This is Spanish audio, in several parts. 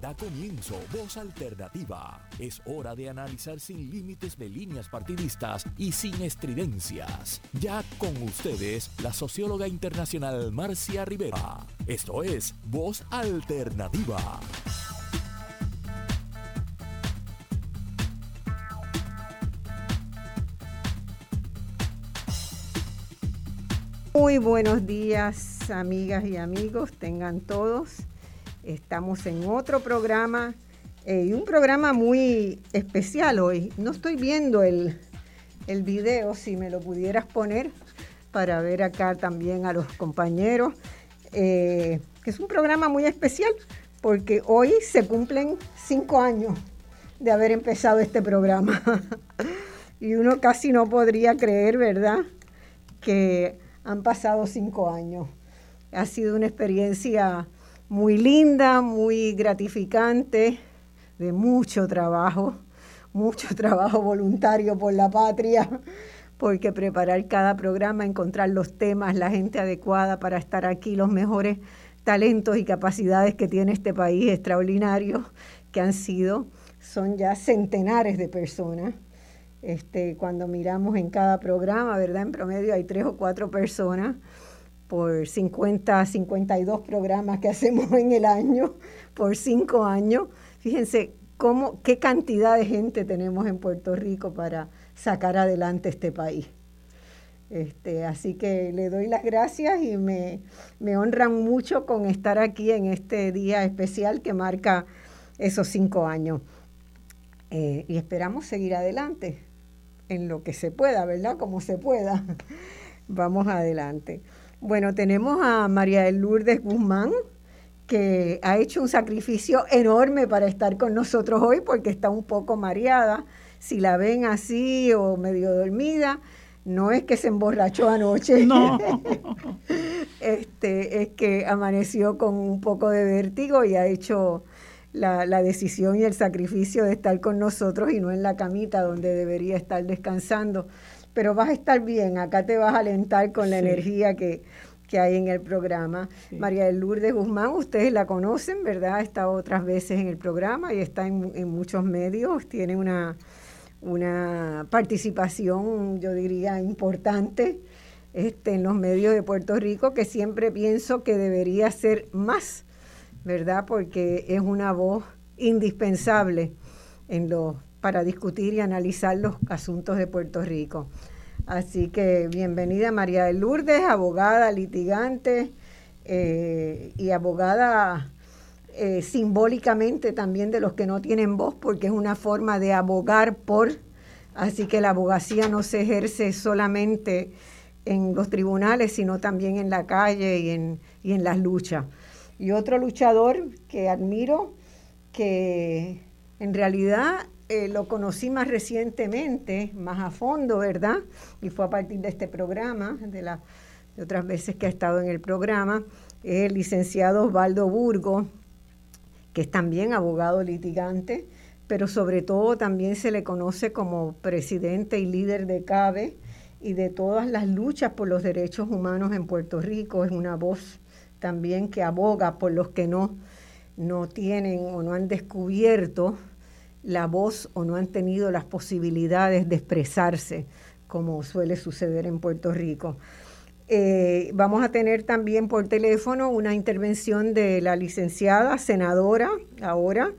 Da comienzo Voz Alternativa. Es hora de analizar sin límites de líneas partidistas y sin estridencias. Ya con ustedes, la socióloga internacional Marcia Rivera. Esto es Voz Alternativa. Muy buenos días, amigas y amigos, tengan todos. Estamos en otro programa eh, y un programa muy especial hoy. No estoy viendo el, el video, si me lo pudieras poner para ver acá también a los compañeros, eh, que es un programa muy especial porque hoy se cumplen cinco años de haber empezado este programa. y uno casi no podría creer, ¿verdad? Que han pasado cinco años. Ha sido una experiencia muy linda, muy gratificante, de mucho trabajo, mucho trabajo voluntario por la patria, porque preparar cada programa, encontrar los temas, la gente adecuada para estar aquí, los mejores talentos y capacidades que tiene este país extraordinarios, que han sido, son ya centenares de personas. Este, cuando miramos en cada programa, ¿verdad? En promedio hay tres o cuatro personas por 50, 52 programas que hacemos en el año, por cinco años. Fíjense cómo, qué cantidad de gente tenemos en Puerto Rico para sacar adelante este país. Este, así que le doy las gracias y me, me honran mucho con estar aquí en este día especial que marca esos cinco años. Eh, y esperamos seguir adelante en lo que se pueda, ¿verdad? Como se pueda. Vamos adelante. Bueno, tenemos a María del Lourdes Guzmán, que ha hecho un sacrificio enorme para estar con nosotros hoy porque está un poco mareada. Si la ven así o medio dormida, no es que se emborrachó anoche. No. este, es que amaneció con un poco de vértigo y ha hecho la, la, decisión y el sacrificio de estar con nosotros y no en la camita donde debería estar descansando. Pero vas a estar bien, acá te vas a alentar con la energía que, que, hay en el programa. María del Lourdes Guzmán, ustedes la conocen, ¿verdad? Ha estado otras veces en el programa y está en, en muchos medios, tiene una, una participación, yo diría, importante este, en los medios de Puerto Rico, que siempre pienso que debería ser más ¿verdad? Porque es una voz indispensable en los, para discutir y analizar los asuntos de Puerto Rico. Así que bienvenida María de Lourdes, abogada, litigante eh, y abogada eh, simbólicamente también de los que no tienen voz, porque es una forma de abogar por, así que la abogacía no se ejerce solamente en los tribunales, sino también en la calle y en, y en las luchas. Y otro luchador que admiro, que en realidad eh, lo conocí más recientemente, más a fondo, ¿verdad? Y fue a partir de este programa, de, otras veces que ha estado en el programa, el licenciado Osvaldo Burgo, que es también abogado litigante, pero sobre todo también se le conoce como presidente y líder de CABE y de todas las luchas por los derechos humanos en Puerto Rico. Es una voz también que aboga por los que no, no tienen o no han descubierto la voz o no han tenido las posibilidades de expresarse, como suele suceder en Puerto Rico. Eh, vamos a tener también por teléfono una intervención de la licenciada senadora ahora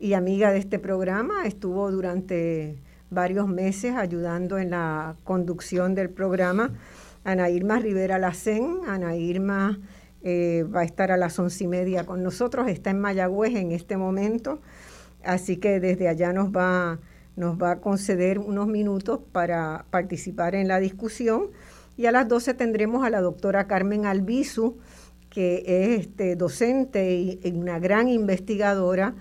y amiga de este programa. Estuvo durante varios meses ayudando en la conducción del programa. Ana Irma Rivera Lacén, Ana Irma eh, va a estar a las once y media con nosotros, está en Mayagüez en este momento, así que desde allá nos va, nos va a conceder unos minutos para participar en la discusión. Y a las 12 tendremos a la doctora Carmen Albizu, que es este, docente y, y una gran investigadora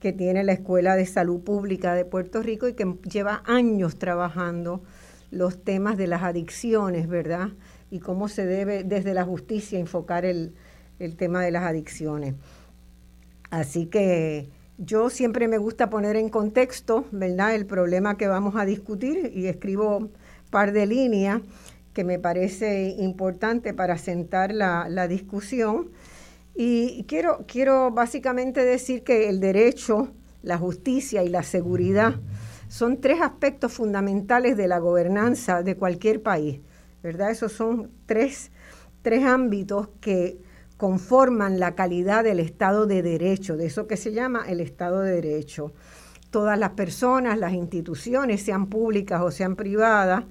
que tiene la Escuela de Salud Pública de Puerto Rico y que lleva años trabajando los temas de las adicciones, ¿verdad? y cómo se debe desde la justicia enfocar el, tema de las adicciones. Así que yo siempre me gusta poner en contexto, ¿verdad?, el problema que vamos a discutir y escribo un par de líneas que me parece importante para sentar la, discusión. Y quiero, quiero básicamente decir que el derecho, la justicia y la seguridad son tres aspectos fundamentales de la gobernanza de cualquier país, ¿verdad? Esos son tres, tres ámbitos que conforman la calidad del Estado de Derecho, de eso que se llama el Estado de Derecho. Todas las personas, las instituciones, sean públicas o sean privadas,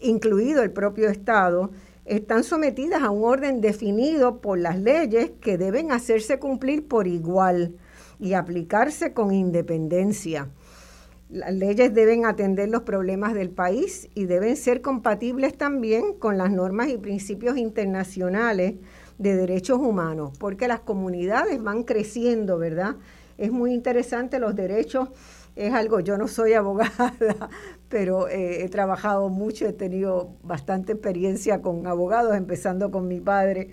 incluido el propio Estado, están sometidas a un orden definido por las leyes que deben hacerse cumplir por igual y aplicarse con independencia. Las leyes deben atender los problemas del país y deben ser compatibles también con las normas y principios internacionales de derechos humanos, porque las comunidades van creciendo, ¿verdad? Es muy interesante los derechos, es algo, yo no soy abogada, pero eh, he trabajado mucho, he tenido bastante experiencia con abogados, empezando con mi padre.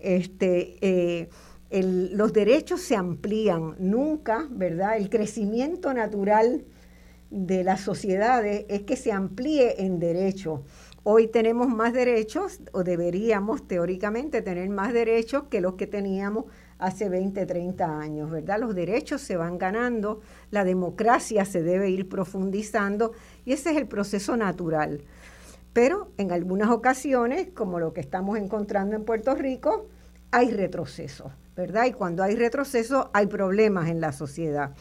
Este, eh, los derechos se amplían, nunca, ¿verdad? El crecimiento natural de las sociedades es que se amplíe en derechos. Hoy tenemos más derechos, o deberíamos teóricamente tener más derechos que los que teníamos hace 20, 30 años, ¿verdad? Los derechos se van ganando, la democracia se debe ir profundizando y ese es el proceso natural. Pero en algunas ocasiones, como lo que estamos encontrando en Puerto Rico, hay retroceso, ¿verdad? Y cuando hay retroceso hay problemas en la sociedad.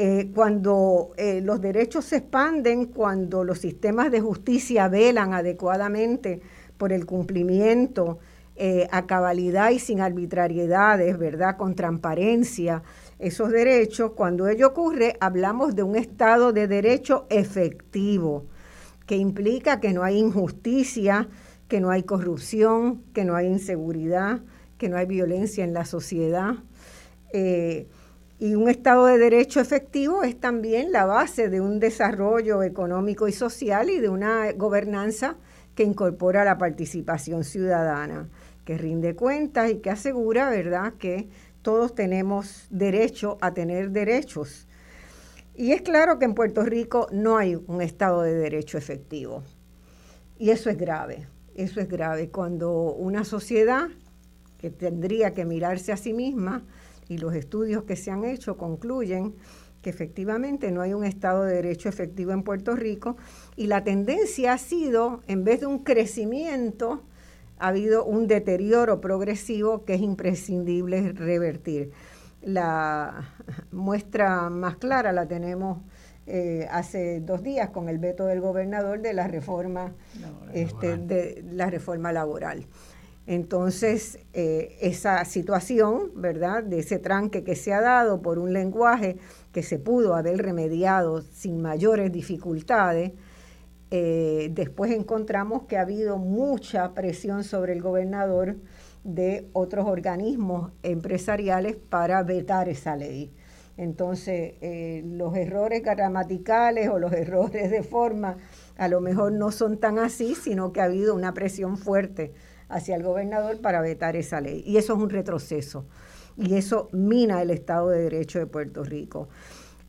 Eh, cuando eh, los derechos se expanden, cuando los sistemas de justicia velan adecuadamente por el cumplimiento eh, a cabalidad y sin arbitrariedades, ¿verdad? Con transparencia, esos derechos, cuando ello ocurre, hablamos de un Estado de derecho efectivo, que implica que no hay injusticia, que no hay corrupción, que no hay inseguridad, que no hay violencia en la sociedad. Y un Estado de Derecho efectivo es también la base de un desarrollo económico y social y de una gobernanza que incorpora la participación ciudadana, que rinde cuentas y que asegura, ¿verdad?, que todos tenemos derecho a tener derechos. Y es claro que en Puerto Rico no hay un Estado de Derecho efectivo. Y eso es grave, eso es grave. Cuando una sociedad que tendría que mirarse a sí misma, y los estudios que se han hecho concluyen que efectivamente no hay un Estado de Derecho efectivo en Puerto Rico y la tendencia ha sido, en vez de un crecimiento, ha habido un deterioro progresivo que es imprescindible revertir. La muestra más clara la tenemos eh, hace dos días con el veto del gobernador de la reforma, este, de la reforma laboral. Entonces, eh, esa situación, ¿verdad?, de ese tranque que se ha dado por un lenguaje que se pudo haber remediado sin mayores dificultades, eh, después encontramos que ha habido mucha presión sobre el gobernador de otros organismos empresariales para vetar esa ley. Entonces, eh, los errores gramaticales o los errores de forma a lo mejor no son tan así, sino que ha habido una presión fuerte hacia el gobernador para vetar esa ley. Y eso es un retroceso. Y eso mina el Estado de Derecho de Puerto Rico.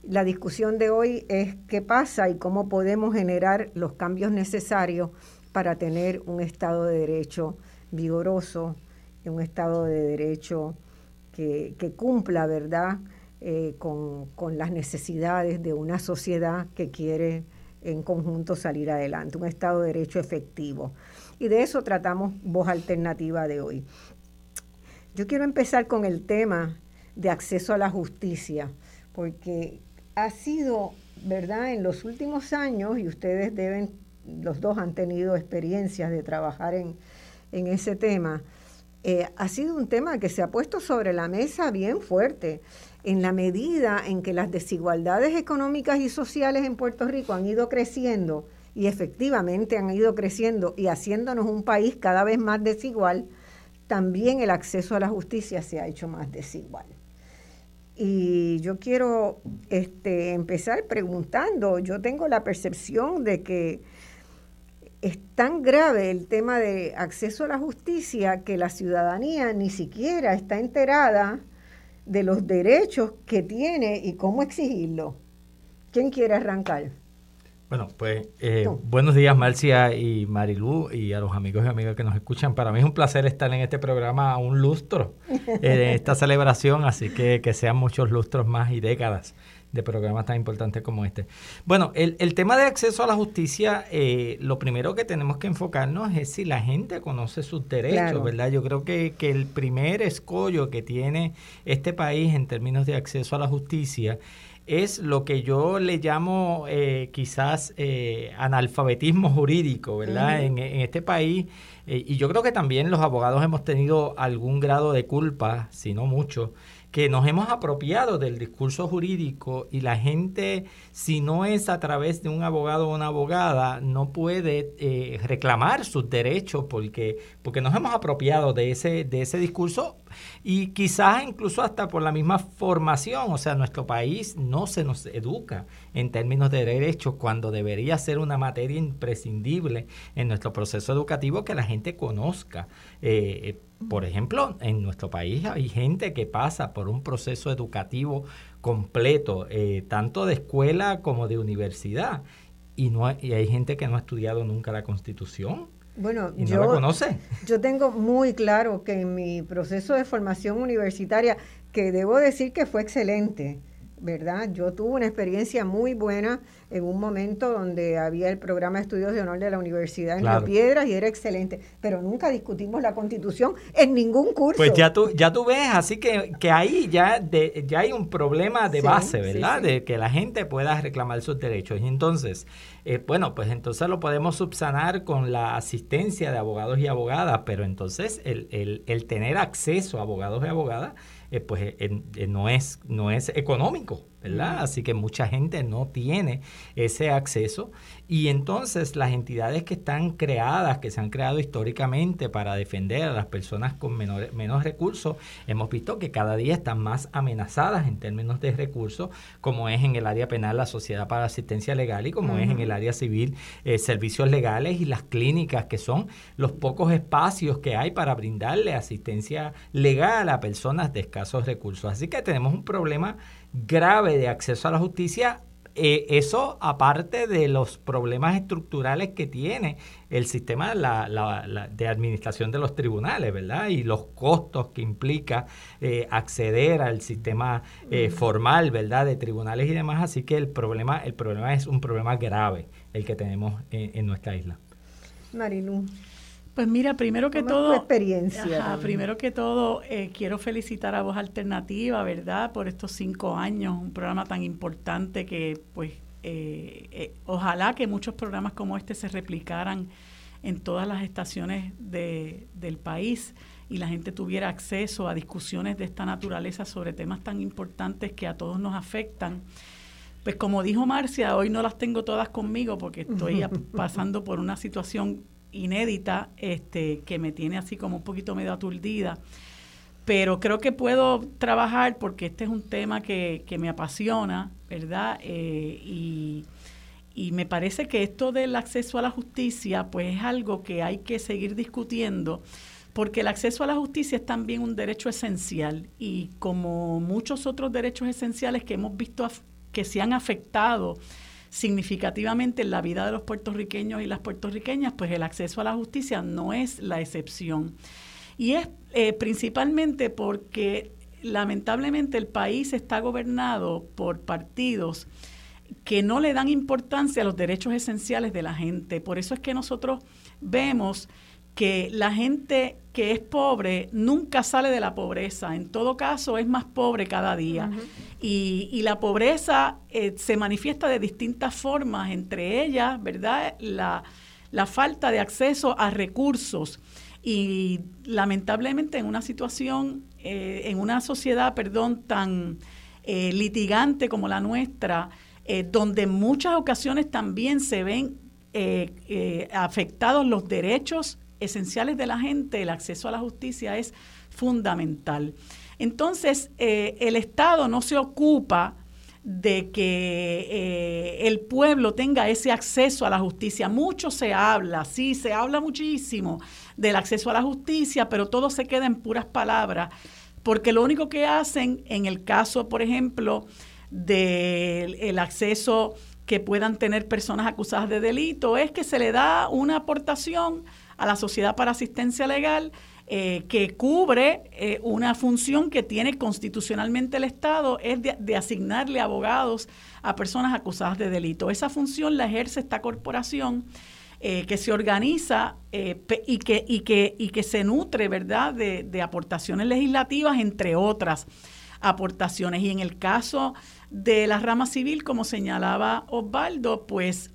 La discusión de hoy es qué pasa y cómo podemos generar los cambios necesarios para tener un Estado de Derecho vigoroso, un Estado de Derecho que, cumpla, ¿verdad?, eh, con, con las necesidades de una sociedad que quiere en conjunto salir adelante, un Estado de Derecho efectivo. Y de eso tratamos Voz Alternativa de hoy. Yo quiero empezar con el tema de acceso a la justicia, porque ha sido, ¿verdad?, en los últimos años, y ustedes deben, los dos han tenido experiencias de trabajar en, ese tema, eh, ha sido un tema que se ha puesto sobre la mesa bien fuerte en la medida en que las desigualdades económicas y sociales en Puerto Rico han ido creciendo y efectivamente han ido creciendo y haciéndonos un país cada vez más desigual, también el acceso a la justicia se ha hecho más desigual. Y yo quiero este, empezar preguntando, yo tengo la percepción de que es tan grave el tema de acceso a la justicia que la ciudadanía ni siquiera está enterada de los derechos que tiene y cómo exigirlo. ¿Quién quiere arrancar? Bueno, pues eh, buenos días Marcia y Marilú y a los amigos y amigas que nos escuchan. Para mí es un placer estar en este programa a un lustro, en esta celebración, así que que sean muchos lustros más y décadas de programas tan importantes como este. Bueno, el, el tema de acceso a la justicia, eh, lo primero que tenemos que enfocarnos es si la gente conoce sus derechos, ¿verdad? Yo creo que, que el primer escollo que tiene este país en términos de acceso a la justicia es lo que yo le llamo eh, quizás eh, analfabetismo jurídico, ¿verdad? en, en, este país, eh, y yo creo que también los abogados hemos tenido algún grado de culpa, si no mucho, que nos hemos apropiado del discurso jurídico y la gente, si no es a través de un abogado o una abogada, no puede eh, reclamar sus derechos porque, porque nos hemos apropiado de ese, de ese discurso y quizás incluso hasta por la misma formación, o sea, nuestro país no se nos educa en términos de derechos cuando debería ser una materia imprescindible en nuestro proceso educativo que la gente conozca. Eh, por ejemplo, en nuestro país hay gente que pasa por un proceso educativo completo, eh, tanto de escuela como de universidad, y, no y hay gente que no ha estudiado nunca la Constitución. Bueno, yo, conoce. yo tengo muy claro que en mi proceso de formación universitaria, que debo decir que fue excelente, ¿verdad? Yo tuve una experiencia muy buena en un momento donde había el programa de estudios de honor de la Universidad en La Piedras y era excelente, pero nunca discutimos la Constitución en ningún curso. Pues ya tú ya tú ves, así que, que ahí ya de, ya hay un problema de base, ¿verdad? De que la gente pueda reclamar sus derechos. Y entonces, eh, bueno, pues entonces lo podemos subsanar con la asistencia de abogados y abogadas, pero entonces el, el, el tener acceso a abogados y abogadas eh, pues eh, eh, no, es, no es económico, ¿verdad? Así que mucha gente no tiene ese acceso y entonces las entidades que están creadas, que se han creado históricamente para defender a las personas con menores, menos recursos, hemos visto que cada día están más amenazadas en términos de recursos, como es en el área penal la Sociedad para Asistencia Legal y como es en el área civil eh, servicios legales y las clínicas, que son los pocos espacios que hay para brindarle asistencia legal a personas de escasos recursos. Así que tenemos un problema grave de acceso a la justicia eh, eso aparte de los problemas estructurales que tiene el sistema de administración de los tribunales, ¿verdad? Y los costos que implica eh, acceder al sistema eh, formal, ¿verdad? De tribunales y demás. Así que el problema, el problema es un problema grave el que tenemos en, nuestra isla. Marilu. Pues mira, primero que todo, experiencia. primero que todo, eh, quiero felicitar a Voz Alternativa, ¿verdad? Por estos cinco años, un programa tan importante que, pues, eh, eh, ojalá que muchos programas como este se replicaran en todas las estaciones de, del país y la gente tuviera acceso a discusiones de esta naturaleza sobre temas tan importantes que a todos nos afectan. Pues como dijo Marcia, hoy no las tengo todas conmigo porque estoy pasando por una situación inédita este, que me tiene así como un poquito medio aturdida. Pero creo que puedo trabajar porque este es un tema que, me apasiona, ¿verdad? Eh, y, y me parece que esto del acceso a la justicia, pues es algo que hay que seguir discutiendo, porque el acceso a la justicia es también un derecho esencial y como muchos otros derechos esenciales que hemos visto que se han afectado significativamente en la vida de los puertorriqueños y las puertorriqueñas, pues el acceso a la justicia no es la excepción. Y es eh, principalmente porque lamentablemente el país está gobernado por partidos que no le dan importancia a los derechos esenciales de la gente. Por eso es que nosotros vemos que la gente que es pobre nunca sale de la pobreza, en todo caso es más pobre cada día. y, la pobreza eh, se manifiesta de distintas formas, entre ellas, ¿verdad? La, falta de acceso a recursos. Y lamentablemente en una situación, eh, en una sociedad, perdón, tan eh, litigante como la nuestra, donde en muchas ocasiones también se ven afectados los derechos esenciales de la gente, el acceso a la justicia es fundamental. Entonces, eh, el Estado no se ocupa de que eh, el pueblo tenga ese acceso a la justicia. Mucho se habla, sí, se habla muchísimo del acceso a la justicia, pero todo se queda en puras palabras, porque lo único que hacen en el caso, por ejemplo, del acceso que puedan tener personas acusadas de delito es que se le da una aportación a la Sociedad para Asistencia Legal eh, que cubre eh, una función que tiene constitucionalmente el Estado, es de, asignarle abogados a personas acusadas de delito. Esa función la ejerce esta corporación. Eh, que se organiza y, que, y, que, y que se nutre, ¿verdad?, de, de aportaciones legislativas, entre otras aportaciones. Y en el caso de la rama civil, como señalaba Osvaldo, pues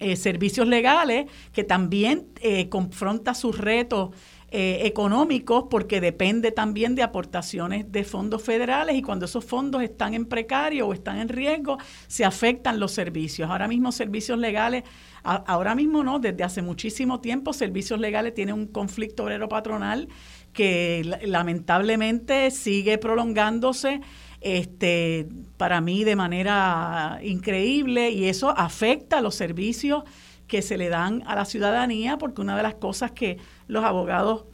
eh, servicios legales que también eh, confronta sus retos eh, económicos porque depende también de aportaciones de fondos federales y cuando esos fondos están en precario o están en riesgo, se afectan los servicios. Ahora mismo servicios legales, ahora mismo no, desde hace muchísimo tiempo servicios legales tiene un conflicto obrero patronal que lamentablemente sigue prolongándose este, para mí de manera increíble y eso afecta los servicios que se le dan a la ciudadanía porque una de las cosas que los abogados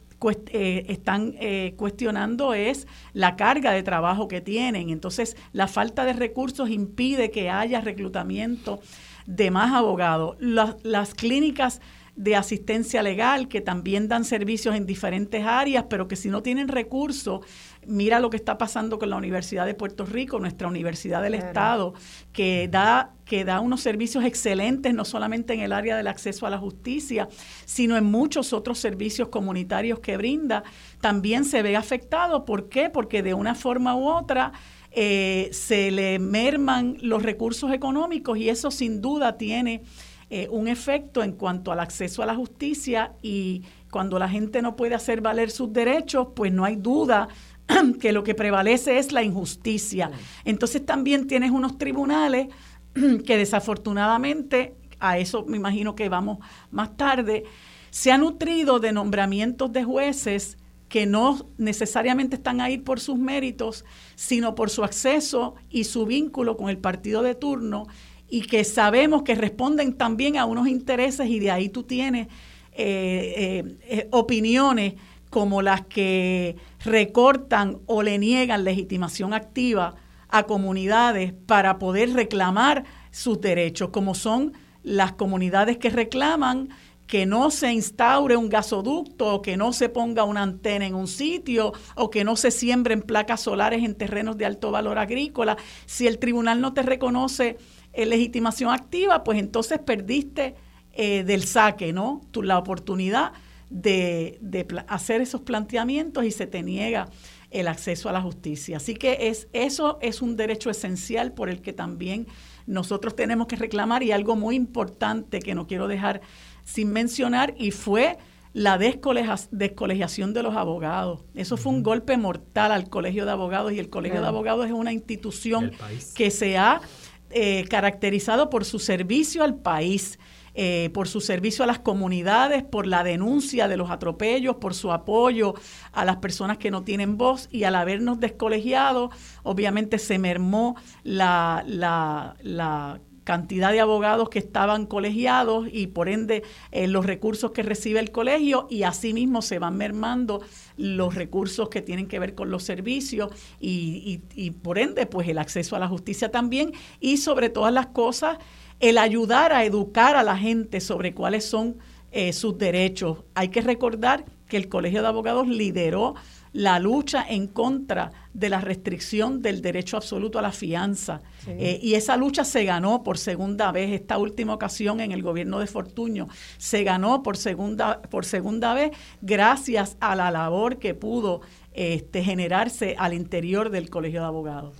eh, están eh, cuestionando es la carga de trabajo que tienen. Entonces, la falta de recursos impide que haya reclutamiento de más abogados. Las clínicas de asistencia legal que también dan servicios en diferentes áreas, pero que si no tienen recursos, mira lo que está pasando con la Universidad de Puerto Rico, nuestra Universidad del Estado, que da, que da unos servicios excelentes, no solamente en el área del acceso a la justicia, sino en muchos otros servicios comunitarios que brinda, también se ve afectado. ¿Por qué? Porque de una forma u otra eh, se le merman los recursos económicos y eso sin duda tiene eh, un efecto en cuanto al acceso a la justicia y cuando la gente no puede hacer valer sus derechos, pues no hay duda que lo que prevalece es la injusticia. Entonces también tienes unos tribunales que desafortunadamente, a eso me imagino que vamos más tarde, se han nutrido de nombramientos de jueces que no necesariamente están ahí por sus méritos, sino por su acceso y su vínculo con el partido de turno y que sabemos que responden también a unos intereses y de ahí tú tienes eh, eh, eh, opiniones como las que recortan o le niegan legitimación activa a comunidades para poder reclamar sus derechos, como son las comunidades que reclaman que no se instaure un gasoducto o que no se ponga una antena en un sitio o que no se siembren placas solares en terrenos de alto valor agrícola. Si el tribunal no te reconoce eh, legitimación activa, pues entonces perdiste eh, del saque, ¿no? Tu, la oportunidad de, hacer esos planteamientos y se te niega el acceso a la justicia. Así que es, eso es un derecho esencial por el que también nosotros tenemos que reclamar y algo muy importante que no quiero dejar sin mencionar y fue la descolegiación de los abogados. Eso fue un golpe mortal al Colegio de Abogados y el Colegio de Abogados es una institución que se ha eh, caracterizado por su servicio al país, eh, por su servicio a las comunidades, por la denuncia de los atropellos, por su apoyo a las personas que no tienen voz y al habernos descolegiado, obviamente se mermó la, la, la cantidad de abogados que estaban colegiados y por ende eh, los recursos que recibe el colegio y asimismo se van mermando los recursos que tienen que ver con los servicios y, y, por ende pues el acceso a la justicia también y sobre todas las cosas el ayudar a educar a la gente sobre cuáles son eh, sus derechos. Hay que recordar que el Colegio de Abogados lideró la lucha en contra de la restricción del derecho absoluto a la fianza. Eh, y esa lucha se ganó por segunda vez, esta última ocasión en el gobierno de Fortuño, se ganó por segunda, por segunda vez gracias a la labor que pudo este, generarse al interior del Colegio de Abogados.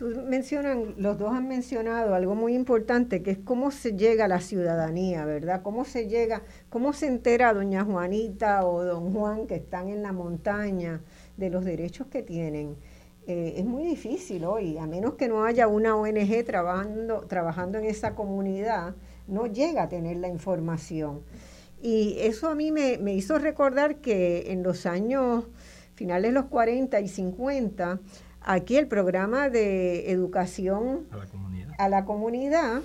Tú mencionan, los dos han mencionado algo muy importante, que es cómo se llega a la ciudadanía, ¿verdad? Cómo se llega, cómo se entera doña Juanita o don Juan que están en la montaña de los derechos que tienen. Eh, es muy difícil hoy, a menos que no haya una ONG trabajando, trabajando en esa comunidad, no llega a tener la información. Y eso a mí me, me hizo recordar que en los años finales de los 40 y 50, aquí el programa de educación a la comunidad, a la comunidad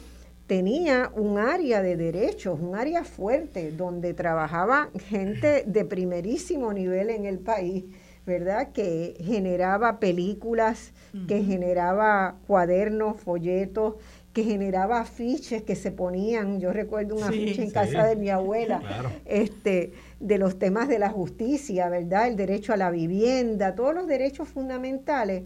tenía un área de derechos, un área fuerte, donde trabajaba gente de primerísimo nivel en el país ¿verdad? Que generaba películas, que generaba cuadernos, folletos, que generaba afiches que se ponían, yo recuerdo un afiche en casa de mi abuela, este, de los temas de la justicia, ¿verdad? El derecho a la vivienda, todos los derechos fundamentales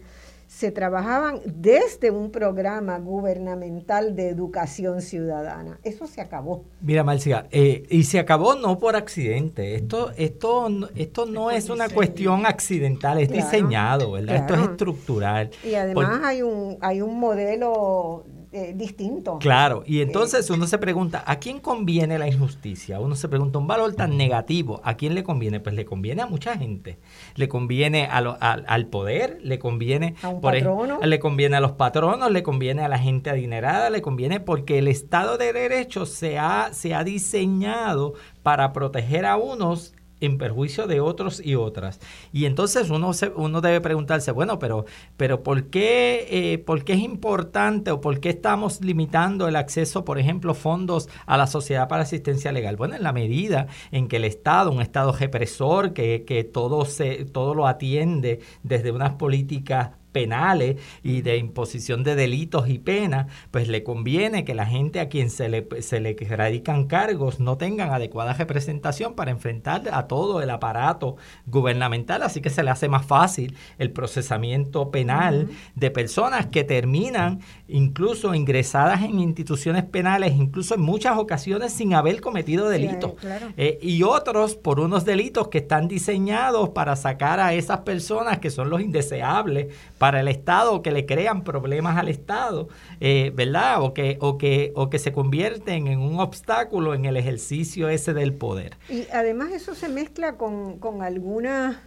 se trabajaban desde un programa gubernamental de educación ciudadana. Eso se acabó. Mira, Marcia, eh, y se acabó no por accidente. Esto, esto, esto no es una cuestión accidental, es diseñado, ¿verdad? Esto es estructural. Y además hay un, hay un modelo eh, distinto. Claro, y entonces uno se pregunta, ¿a quién conviene la injusticia? Uno se pregunta, un valor tan negativo, ¿a quién le conviene? Pues le conviene a mucha gente. Le conviene a al poder, le conviene a un patrono? le conviene a los patronos, le conviene a la gente adinerada, le conviene porque el Estado de Derecho se ha, se ha diseñado para proteger a unos en perjuicio de otros y otras. Y entonces uno, se, uno debe preguntarse, bueno, pero, pero ¿por, qué, eh, ¿por qué es importante o por qué estamos limitando el acceso, por ejemplo, fondos a la Sociedad para Asistencia Legal? Bueno, en la medida en que el Estado, un Estado represor que, que todo, se, todo lo atiende desde unas políticas penales y de imposición de delitos y penas, pues le conviene que la gente a quien se le, se le radican cargos no tengan adecuada representación para enfrentar a todo el aparato gubernamental, así que se le hace más fácil el procesamiento penal de personas que terminan incluso ingresadas en instituciones penales, incluso en muchas ocasiones sin haber cometido delitos, eh, y otros por unos delitos que están diseñados para sacar a esas personas que son los indeseables para el Estado que le crean problemas al Estado, eh, ¿verdad? O que, o, que, o que se convierten en un obstáculo en el ejercicio ese del poder. Y además eso se mezcla con, algunas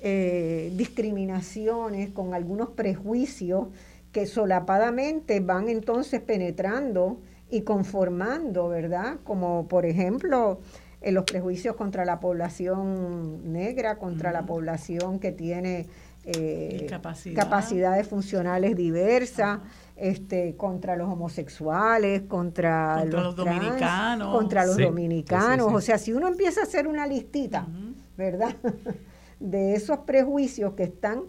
eh, discriminaciones, con algunos prejuicios que solapadamente van entonces penetrando y conformando, ¿verdad? Como por ejemplo en los prejuicios contra la población negra, contra la población que tiene eh, capacidades funcionales diversas, este, contra los homosexuales, contra, los, dominicanos, contra los dominicanos. O sea, si uno empieza a hacer una listita, ¿verdad? de esos prejuicios que están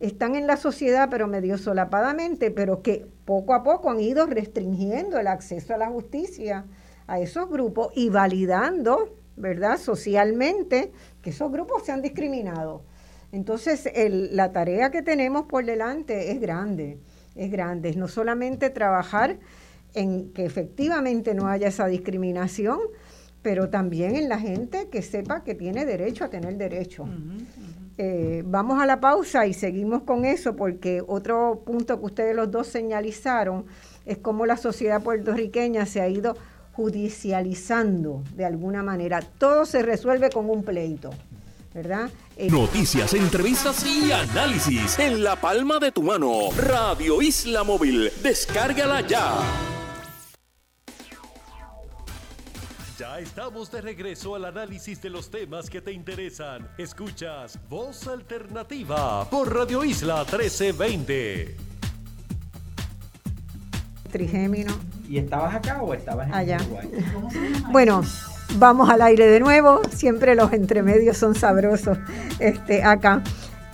están en la sociedad, pero medio solapadamente, pero que poco a poco han ido restringiendo el acceso a la justicia a esos grupos y validando, ¿verdad?, socialmente que esos grupos se han discriminado. Entonces, la tarea que tenemos por delante es grande, es grande. Es no solamente trabajar en que efectivamente no haya esa discriminación, pero también en la gente que sepa que tiene derecho a tener derecho. Eh, vamos a la pausa y seguimos con eso porque otro punto que ustedes los dos señalizaron es cómo la sociedad puertorriqueña se ha ido judicializando de alguna manera. Todo se resuelve con un pleito. ¿verdad? Eh, Noticias, entrevistas y análisis en la palma de tu mano. Radio Isla Móvil, descárgala ya. Ya estamos de regreso al análisis de los temas que te interesan. Escuchas Voz Alternativa por Radio Isla 1320. Trigémino. ¿Y estabas acá o estabas en Allá. Bueno, Vamos al aire de nuevo, siempre los entremedios son sabrosos este, acá.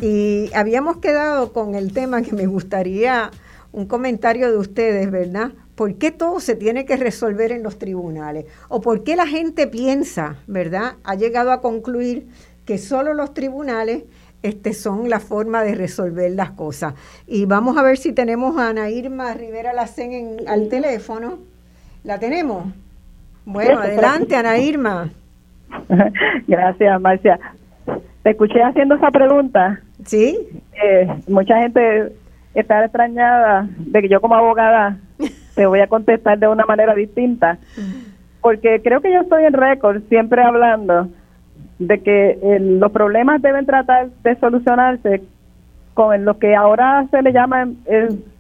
Y habíamos quedado con el tema que me gustaría un comentario de ustedes, ¿verdad? ¿Por qué todo se tiene que resolver en los tribunales? ¿O por qué la gente piensa, ¿verdad? Ha llegado a concluir que solo los tribunales este, son la forma de resolver las cosas. Y vamos a ver si tenemos a Ana Irma Rivera Lacen en, al teléfono. ¿La tenemos? Bueno, adelante, Ana Irma. Gracias, Marcia. Te escuché haciendo esa pregunta. Sí. Eh, mucha gente está extrañada de que yo como abogada te voy a contestar de una manera distinta, porque creo que yo estoy en récord siempre hablando de que los problemas deben tratar de solucionarse con lo que ahora se le llama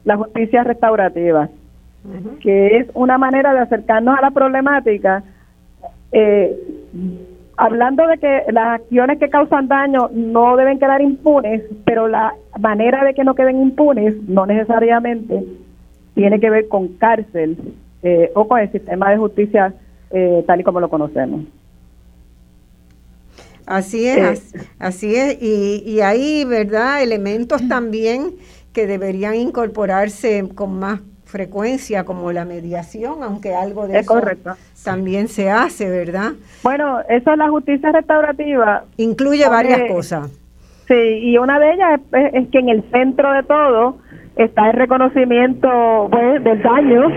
la justicia restaurativa que es una manera de acercarnos a la problemática, eh, hablando de que las acciones que causan daño no deben quedar impunes, pero la manera de que no queden impunes no necesariamente tiene que ver con cárcel eh, o con el sistema de justicia eh, tal y como lo conocemos. Así es, así es, y, y hay, ¿verdad?, elementos también que deberían incorporarse con más frecuencia como la mediación, aunque algo de eso también se hace, ¿verdad? Bueno, eso es la justicia restaurativa. Incluye varias cosas. Sí, y una de ellas es, que en el centro de todo está el reconocimiento pues, del daño,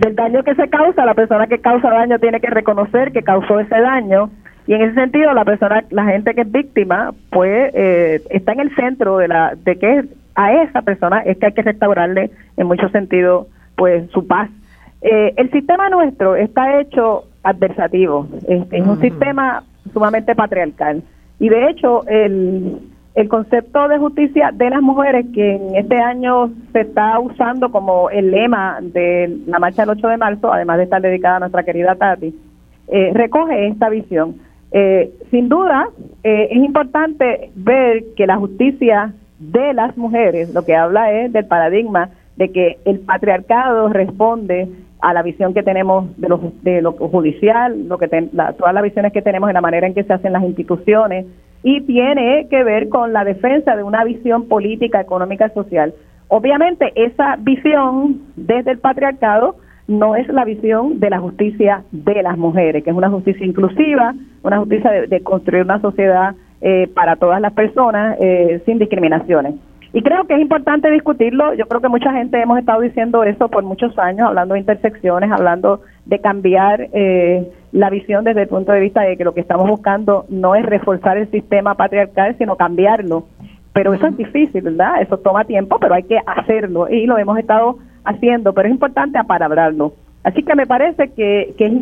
del daño que se causa. La persona que causa daño tiene que reconocer que causó ese daño. Y en ese sentido, la persona, la gente que es víctima, pues eh, está en el centro de la de que a esa persona es que hay que restaurarle en muchos sentidos pues su paz. Eh, el sistema nuestro está hecho adversativo, es, un sistema sumamente patriarcal y de hecho el, el concepto de justicia de las mujeres que en este año se está usando como el lema de la marcha del 8 de marzo, además de estar dedicada a nuestra querida Tati, eh, recoge esta visión. Eh, sin duda, es importante ver que la justicia de las mujeres, lo que habla es del paradigma de que el patriarcado responde a la visión que tenemos de lo, de lo judicial, lo que todas las visiones que tenemos en la manera en que se hacen las instituciones y tiene que ver con la defensa de una visión política, económica y social. Obviamente esa visión desde el patriarcado no es la visión de la justicia de las mujeres, que es una justicia inclusiva, una justicia de construir una sociedad eh, para todas las personas eh, sin discriminaciones. Y creo que es importante discutirlo. Yo creo que mucha gente hemos estado diciendo eso por muchos años, hablando de intersecciones, hablando de cambiar eh, la visión desde el punto de vista de que lo que estamos buscando no es reforzar el sistema patriarcal, sino cambiarlo. Pero eso es difícil, ¿verdad? Eso toma tiempo, pero hay que hacerlo y lo hemos estado haciendo, pero es importante apalabrarlo. Así que me parece que, que es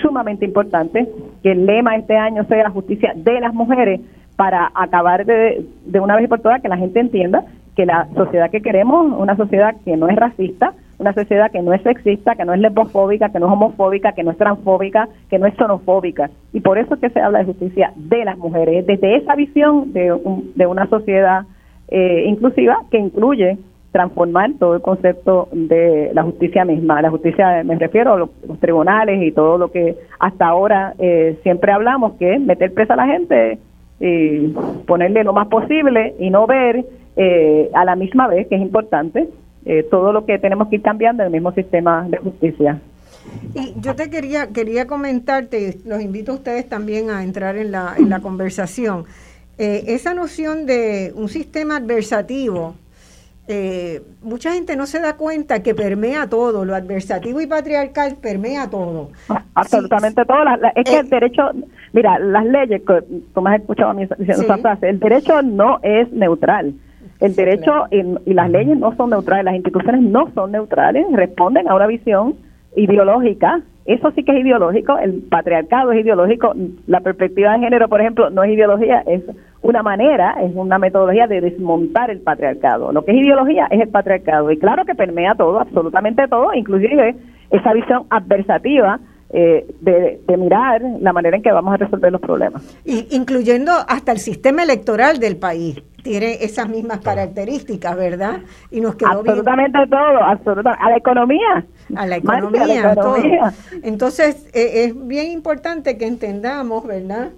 sumamente importante que el lema este año sea la justicia de las mujeres, para acabar de, de una vez por todas que la gente entienda que la sociedad que queremos, una sociedad que no es racista, una sociedad que no es sexista, que no es lesbofóbica, que no es homofóbica, que no es transfóbica, que no es xenofóbica. Y por eso es que se habla de justicia de las mujeres, desde esa visión de, de una sociedad eh, inclusiva que incluye transformar todo el concepto de la justicia misma. La justicia, me refiero a los, tribunales y todo lo que hasta ahora eh, siempre hablamos, que es meter presa a la gente y ponerle lo más posible y no ver eh, a la misma vez, que es importante, eh, todo lo que tenemos que ir cambiando en el mismo sistema de justicia. Y yo te quería, quería comentarte, los invito a ustedes también a entrar en la, en la conversación, eh, esa noción de un sistema adversativo eh, mucha gente no se da cuenta que permea todo, lo adversativo y patriarcal permea todo. Absolutamente todo. es que el eh, derecho, mira, las leyes, como has escuchado a mí diciendo esa frase, el derecho no es neutral. El derecho y, las leyes no son neutrales, las instituciones no son neutrales, responden a una visión ideológica. Eso sí que es ideológico, el patriarcado es ideológico, la perspectiva de género, por ejemplo, no es ideología, es una manera, es una metodología de desmontar el patriarcado. Lo que es ideología es el patriarcado. Y claro que permea todo, absolutamente todo, inclusive esa visión adversativa eh, de, mirar la manera en que vamos a resolver los problemas. Y incluyendo hasta el sistema electoral del país. Tiene esas mismas características, ¿verdad? Y nos quedó absolutamente todo, absolutamente. A la economía. A la economía, Todo. Entonces, eh, es bien importante que entendamos, ¿verdad?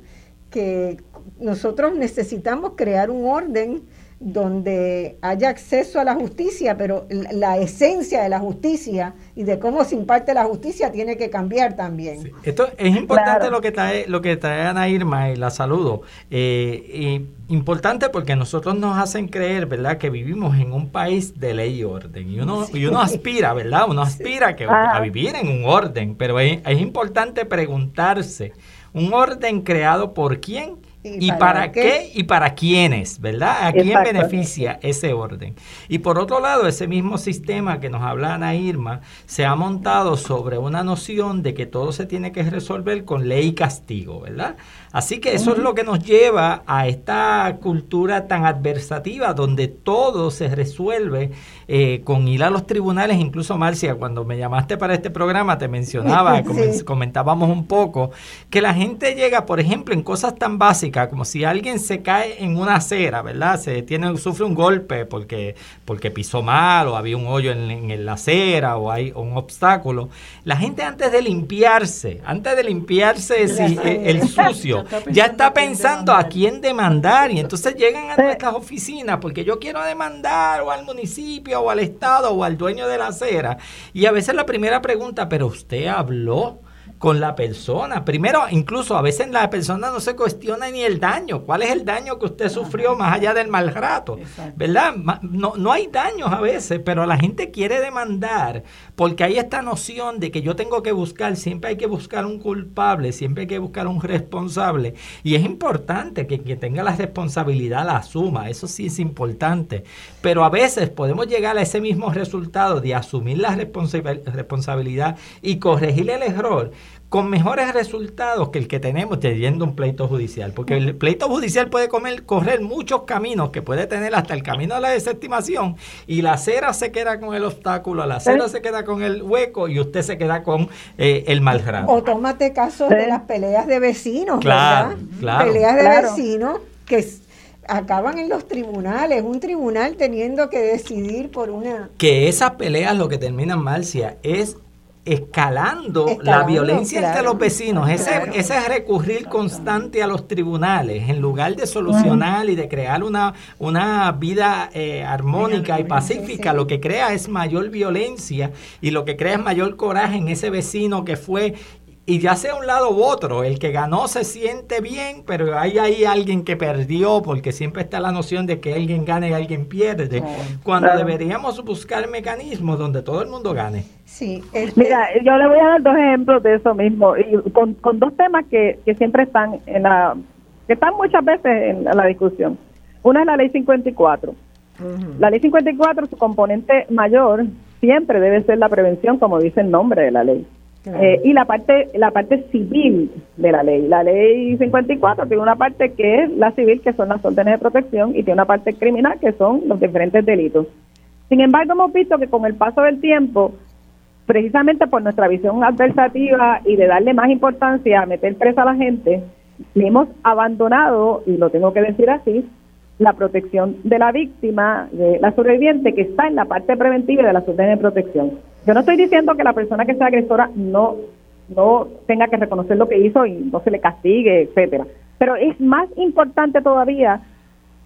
Que nosotros necesitamos crear un orden donde haya acceso a la justicia, pero la esencia de la justicia y de cómo se imparte la justicia tiene que cambiar también. Esto es importante lo que trae lo que trae Ana Irma y la saludo. Eh, importante porque nosotros nos hacen creer, ¿verdad?, que vivimos en un país de ley y orden y uno y uno aspira, ¿verdad? Uno aspira que, a vivir en un orden, pero es, es importante preguntarse, ¿un orden creado por quién? ¿Y, para, qué? y para quiénes? ¿Verdad? ¿A quién beneficia ese orden? Y por otro lado, ese mismo sistema que nos habla Ana Irma se ha montado sobre una noción de que todo se tiene que resolver con ley y castigo, ¿verdad? Así que eso es lo que nos lleva a esta cultura tan adversativa, donde todo se resuelve eh, con ir a los tribunales. Incluso, Marcia, cuando me llamaste para este programa, te mencionaba, comentábamos un poco, que la gente llega, por ejemplo, en cosas tan básicas básica, como si alguien se cae en una acera, ¿verdad? Se tiene, sufre un golpe porque, porque pisó mal o había un hoyo en, en la acera o hay un obstáculo. La gente antes de limpiarse, antes de limpiarse el sucio, ya está pensando a quién demandar y entonces llegan a nuestras oficinas porque yo quiero demandar o al municipio o al estado o al dueño de la acera y a veces la primera pregunta, pero usted habló con la persona. Primero, incluso a veces la persona no se cuestiona ni el daño. ¿Cuál es el daño que usted sufrió más allá del mal rato? ¿Verdad? No, no hay daños a veces, pero la gente quiere demandar porque hay esta noción de que yo tengo que buscar, siempre hay que buscar un culpable, siempre hay que buscar un responsable. Y es importante que quien tenga la responsabilidad la asuma, eso sí es importante. Pero a veces podemos llegar a ese mismo resultado de asumir la responsabilidad y corregir el error con mejores resultados que el que tenemos teniendo un pleito judicial. Porque el pleito judicial puede comer, correr muchos caminos, que puede tener hasta el camino de la desestimación, y la acera se queda con el obstáculo, la acera se queda con el hueco y usted se queda con eh, el mal O tómate caso de las peleas de vecinos, claro, Claro, peleas de vecinos que acaban en los tribunales, un tribunal teniendo que decidir por una... Que esas peleas lo que terminan, Marcia, es escalando, la violencia entre los vecinos, ese, ese recurrir constante a los tribunales, en lugar de solucionar y de crear una, una vida eh, armónica y pacífica, lo que crea es mayor violencia y lo que crea es mayor coraje en ese vecino que fue y ya sea un lado u otro, el que ganó se siente bien, pero hay ahí alguien que perdió, porque siempre está la noción de que alguien gane y alguien pierde, cuando deberíamos buscar mecanismos donde todo el mundo gane. Sí, este Mira, yo le voy a dar dos ejemplos de eso mismo, y con, dos temas que, que siempre están en la, que están muchas veces en la discusión. Una es la ley 54. La ley 54, su componente mayor siempre debe ser la prevención, como dice el nombre de la ley. Eh, y la parte la parte civil de la ley. La ley 54 tiene una parte que es la civil, que son las órdenes de protección, y tiene una parte criminal, que son los diferentes delitos. Sin embargo, hemos visto que con el paso del tiempo, precisamente por nuestra visión adversativa y de darle más importancia a meter presa a la gente, hemos abandonado, y lo tengo que decir así, la protección de la víctima, de la sobreviviente, que está en la parte preventiva de las órdenes de protección. Yo no estoy diciendo que la persona que sea agresora no, no tenga que reconocer lo que hizo y no se le castigue, etcétera. Pero es más importante todavía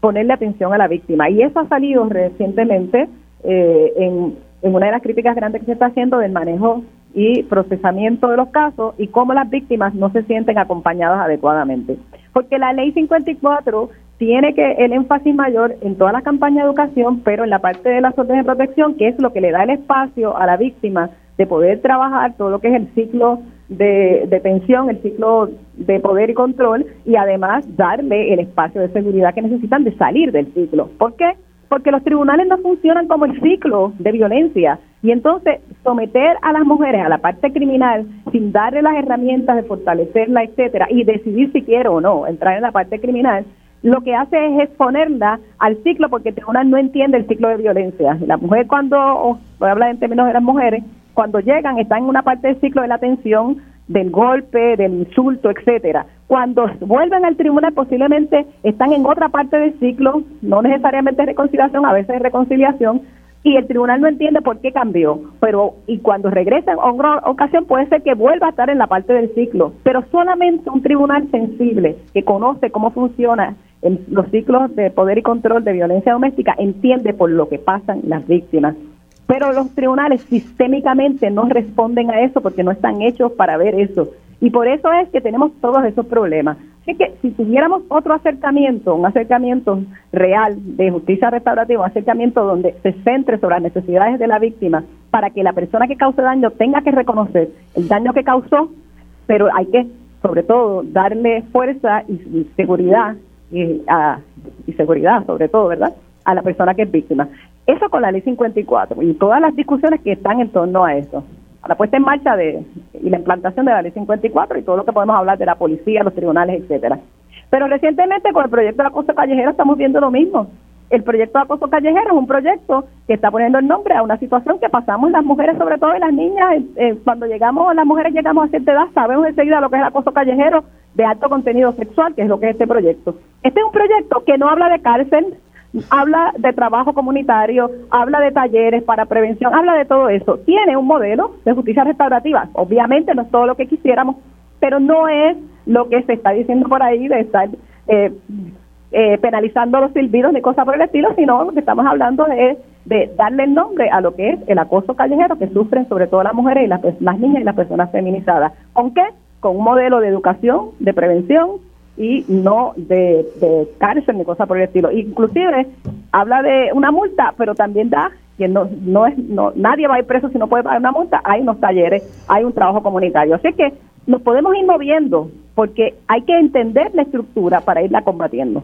ponerle atención a la víctima. Y eso ha salido recientemente eh, en, en una de las críticas grandes que se está haciendo del manejo y procesamiento de los casos y cómo las víctimas no se sienten acompañadas adecuadamente. Porque la ley 54 tiene que el énfasis mayor en toda la campaña de educación, pero en la parte de las órdenes de protección, que es lo que le da el espacio a la víctima de poder trabajar todo lo que es el ciclo de, de pensión, el ciclo de poder y control, y además darle el espacio de seguridad que necesitan de salir del ciclo. ¿Por qué? Porque los tribunales no funcionan como el ciclo de violencia. Y entonces someter a las mujeres a la parte criminal sin darle las herramientas de fortalecerla, etcétera, y decidir si quiere o no entrar en la parte criminal, lo que hace es exponerla al ciclo porque una no entiende el ciclo de violencia. La mujer cuando, voy a hablar en términos de las mujeres, cuando llegan están en una parte del ciclo de la tensión, del golpe, del insulto, etcétera. Cuando vuelven al tribunal posiblemente están en otra parte del ciclo, no necesariamente reconciliación, a veces reconciliación, y el tribunal no entiende por qué cambió, pero y cuando regresa una ocasión puede ser que vuelva a estar en la parte del ciclo, pero solamente un tribunal sensible que conoce cómo funciona en los ciclos de poder y control de violencia doméstica entiende por lo que pasan las víctimas. Pero los tribunales sistémicamente no responden a eso porque no están hechos para ver eso. Y por eso es que tenemos todos esos problemas. Así que si tuviéramos otro acercamiento, un acercamiento real de justicia restaurativa, un acercamiento donde se centre sobre las necesidades de la víctima para que la persona que cause daño tenga que reconocer el daño que causó, pero hay que, sobre todo, darle fuerza y seguridad y, a, y seguridad, sobre todo, ¿verdad? A la persona que es víctima. Eso con la ley 54 y todas las discusiones que están en torno a eso. A la puesta en marcha de y la implantación de la ley 54 y todo lo que podemos hablar de la policía, los tribunales, etcétera. Pero recientemente con el proyecto de acoso callejero estamos viendo lo mismo. El proyecto de acoso callejero es un proyecto que está poniendo el nombre a una situación que pasamos las mujeres, sobre todo y las niñas, eh, cuando llegamos, las mujeres llegamos a cierta edad, sabemos enseguida lo que es el acoso callejero, de alto contenido sexual, que es lo que es este proyecto. Este es un proyecto que no habla de cárcel, habla de trabajo comunitario, habla de talleres para prevención, habla de todo eso. Tiene un modelo de justicia restaurativa. Obviamente no es todo lo que quisiéramos, pero no es lo que se está diciendo por ahí de estar eh, eh, penalizando los silbidos ni cosas por el estilo, sino lo que estamos hablando es de darle el nombre a lo que es el acoso callejero que sufren sobre todo las mujeres y las niñas y las personas feminizadas. ¿Con qué? Con un modelo de educación, de prevención y no de, de cárcel ni cosas por el estilo. Inclusive habla de una multa, pero también da que no, no es, no, nadie va a ir preso si no puede pagar una multa, hay unos talleres, hay un trabajo comunitario. Así que nos podemos ir moviendo porque hay que entender la estructura para irla combatiendo.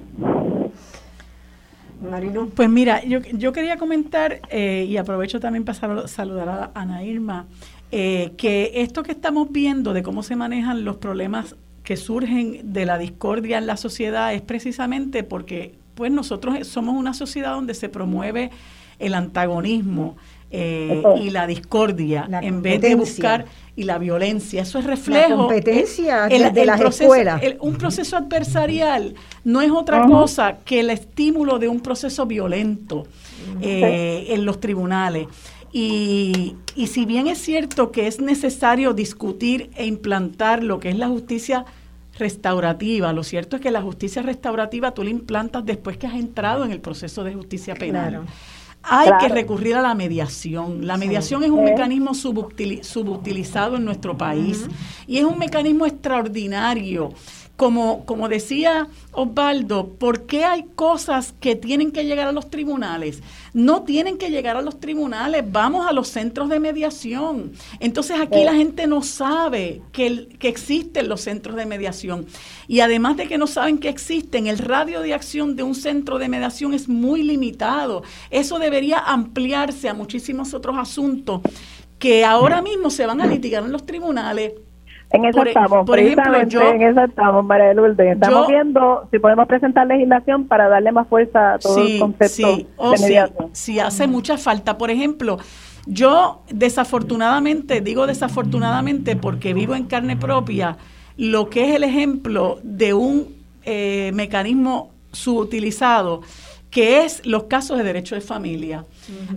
Marino. Pues mira, yo, yo quería comentar eh, y aprovecho también para saludar a Ana Irma, eh, que esto que estamos viendo de cómo se manejan los problemas que surgen de la discordia en la sociedad es precisamente porque pues nosotros somos una sociedad donde se promueve el antagonismo eh, y la discordia en vez de buscar y la violencia. Eso es reflejo. La competencia de las escuelas. un proceso adversarial no es otra cosa que el estímulo de un proceso violento eh, en los tribunales. Y, y si bien es cierto que es necesario discutir e implantar lo que es la justicia restaurativa, lo cierto es que la justicia restaurativa tú la implantas después que has entrado en el proceso de justicia penal. Hay que recurrir a la mediación. La mediación es un mecanismo subutilizado en nuestro país y es un mecanismo extraordinario como, como decía Osvaldo, ¿por qué hay cosas que tienen que llegar a los tribunales? No tienen que llegar a los tribunales, vamos a los centros de mediación. Entonces aquí la gente no sabe que, que existen los centros de mediación. Y además de que no saben que existen, el radio de acción de un centro de mediación es muy limitado. Eso debería ampliarse a muchísimos otros asuntos que ahora mismo se van a litigar en los tribunales en eso estamos, por ejemplo, en eso estamos, María Lourdes. Estamos viendo si podemos presentar legislación para darle más fuerza a todo el concepto de oh, mediación. Sí, hace mucha falta. Por ejemplo, yo desafortunadamente, digo desafortunadamente porque vivo en carne propia, lo que es el ejemplo de un eh, mecanismo subutilizado que es los casos de derecho de familia.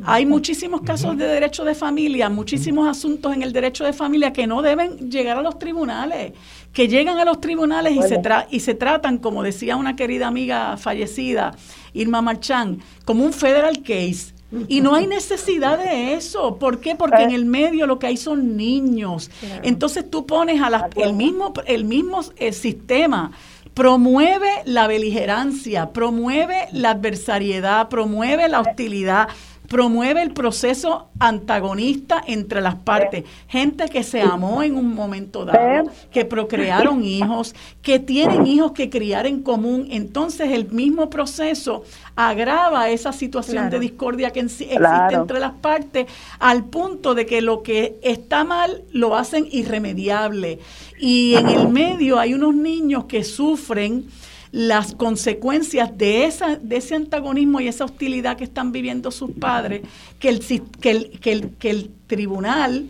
Hay muchísimos casos de derecho de familia, muchísimos asuntos en el derecho de familia que no deben llegar a los tribunales, que llegan a los tribunales y, se, y se tratan, como decía una querida amiga fallecida, Irma Marchán, como un federal case. Y no hay necesidad de eso. ¿Por qué? Porque en el medio lo que hay son niños. Entonces tú pones a el mismo, el mismo eh, sistema promueve la beligerancia, promueve la adversariedad, promueve la hostilidad, promueve el proceso antagonista entre las partes. Gente que se amó en un momento dado, que procrearon hijos, que tienen hijos que criar en común. Entonces el mismo proceso agrava esa situación de discordia que existe entre las partes al punto de que lo que está mal lo hacen irremediable. Y en el medio hay unos niños que sufren las consecuencias de, esa, de ese antagonismo y esa hostilidad que están viviendo sus padres, que el, que el, que el, que el tribunal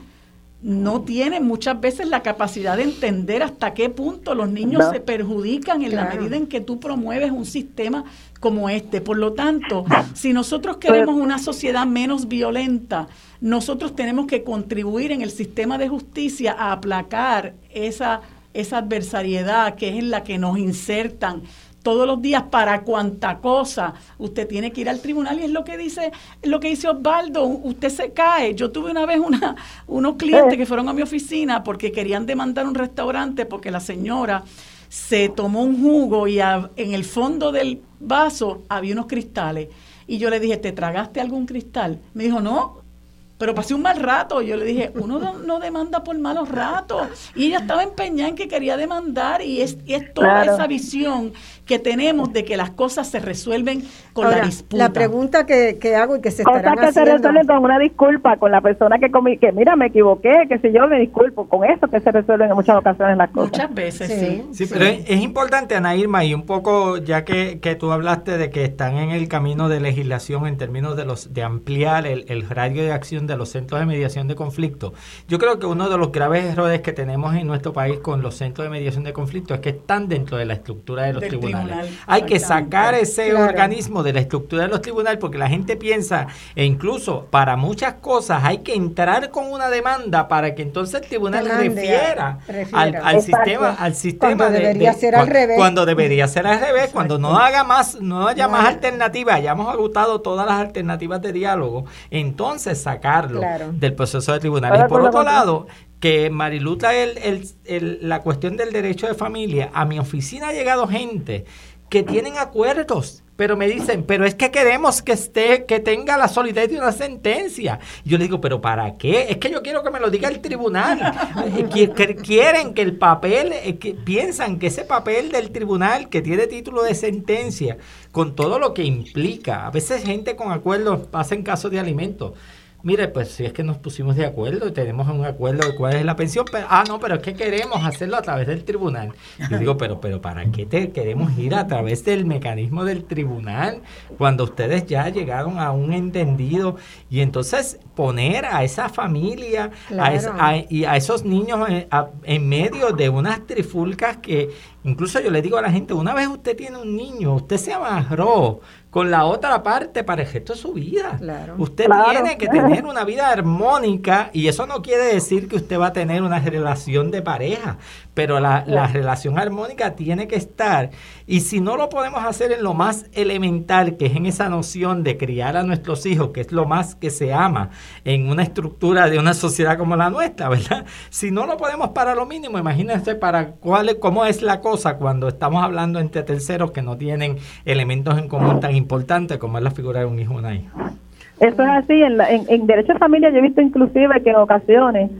no tiene muchas veces la capacidad de entender hasta qué punto los niños se perjudican en la medida en que tú promueves un sistema como este. Por lo tanto, si nosotros queremos una sociedad menos violenta, nosotros tenemos que contribuir en el sistema de justicia a aplacar esa esa adversariedad que es en la que nos insertan todos los días para cuanta cosa. Usted tiene que ir al tribunal y es lo que dice, lo que dice Osvaldo, usted se cae. Yo tuve una vez una, unos clientes que fueron a mi oficina porque querían demandar un restaurante porque la señora se tomó un jugo y en el fondo del vaso había unos cristales. Y yo le dije, ¿te tragaste algún cristal? Me dijo, no, pero pasé un mal rato. Yo le dije, uno no, demanda por malos ratos. Y ella estaba empeñada en que quería demandar y es, es toda esa visión que tenemos de que las cosas se resuelven con la disputa. La pregunta que, hago y que se estarán Cosas que se resuelven con una disculpa, con la persona que, comí, que mira, me equivoqué, que si yo me disculpo, con eso que se resuelven en muchas ocasiones las cosas. Muchas veces, sí. Sí, pero es, importante, Ana Irma, y un poco, ya que, que tú hablaste de que están en el camino de legislación en términos de los de ampliar el, el radio de acción de los centros de mediación de conflicto. Yo creo que uno de los graves errores que tenemos en nuestro país con los centros de mediación de conflicto es que están dentro de la estructura de los tribunales. Hay que sacar ese organismo de la estructura de los tribunales porque la gente piensa, e incluso para muchas cosas hay que entrar con una demanda para que entonces el tribunal refiera, al, sistema, al sistema cuando debería ser al revés. Cuando debería ser al revés, cuando no haga más, no haya más alternativas, hayamos agotado todas las alternativas de diálogo, entonces sacarlo del proceso de tribunal. Y por otro lado, que Mariluta el, el, la cuestión del derecho de familia, a mi oficina ha llegado gente que tienen acuerdos pero me dicen, pero es que queremos que esté, que tenga la solidez de una sentencia. Yo le digo, pero ¿para qué? Es que yo quiero que me lo diga el tribunal. Eh, quieren que el papel, eh, que piensan que ese papel del tribunal que tiene título de sentencia, con todo lo que implica, a veces gente con acuerdos pasa en caso de alimentos mire, pues si es que nos pusimos de acuerdo y tenemos un acuerdo de cuál es la pensión, pero, ah, no, pero es que queremos hacerlo a través del tribunal. Yo digo, pero, pero ¿para qué te queremos ir a través del mecanismo del tribunal cuando ustedes ya llegaron a un entendido? Y entonces poner a esa familia y a esos niños en, en medio de unas trifulcas que incluso yo le digo a la gente, una vez usted tiene un niño, usted se amarró con la otra parte para el resto de su vida. Usted tiene que tener una vida armónica y eso no quiere decir que usted va a tener una relación de pareja, pero la, la, relación armónica tiene que estar. Y si no lo podemos hacer en lo más elemental, que es en esa noción de criar a nuestros hijos, que es lo más que se ama en una estructura de una sociedad como la nuestra, ¿verdad? Si no lo podemos para lo mínimo, imagínense para cuál, cómo es la cosa cuando estamos hablando entre terceros que no tienen elementos en común tan importantes importante como es la figura de un hijo o una hija. Eso es así. En, en, derecho de familia yo he visto inclusive que en ocasiones,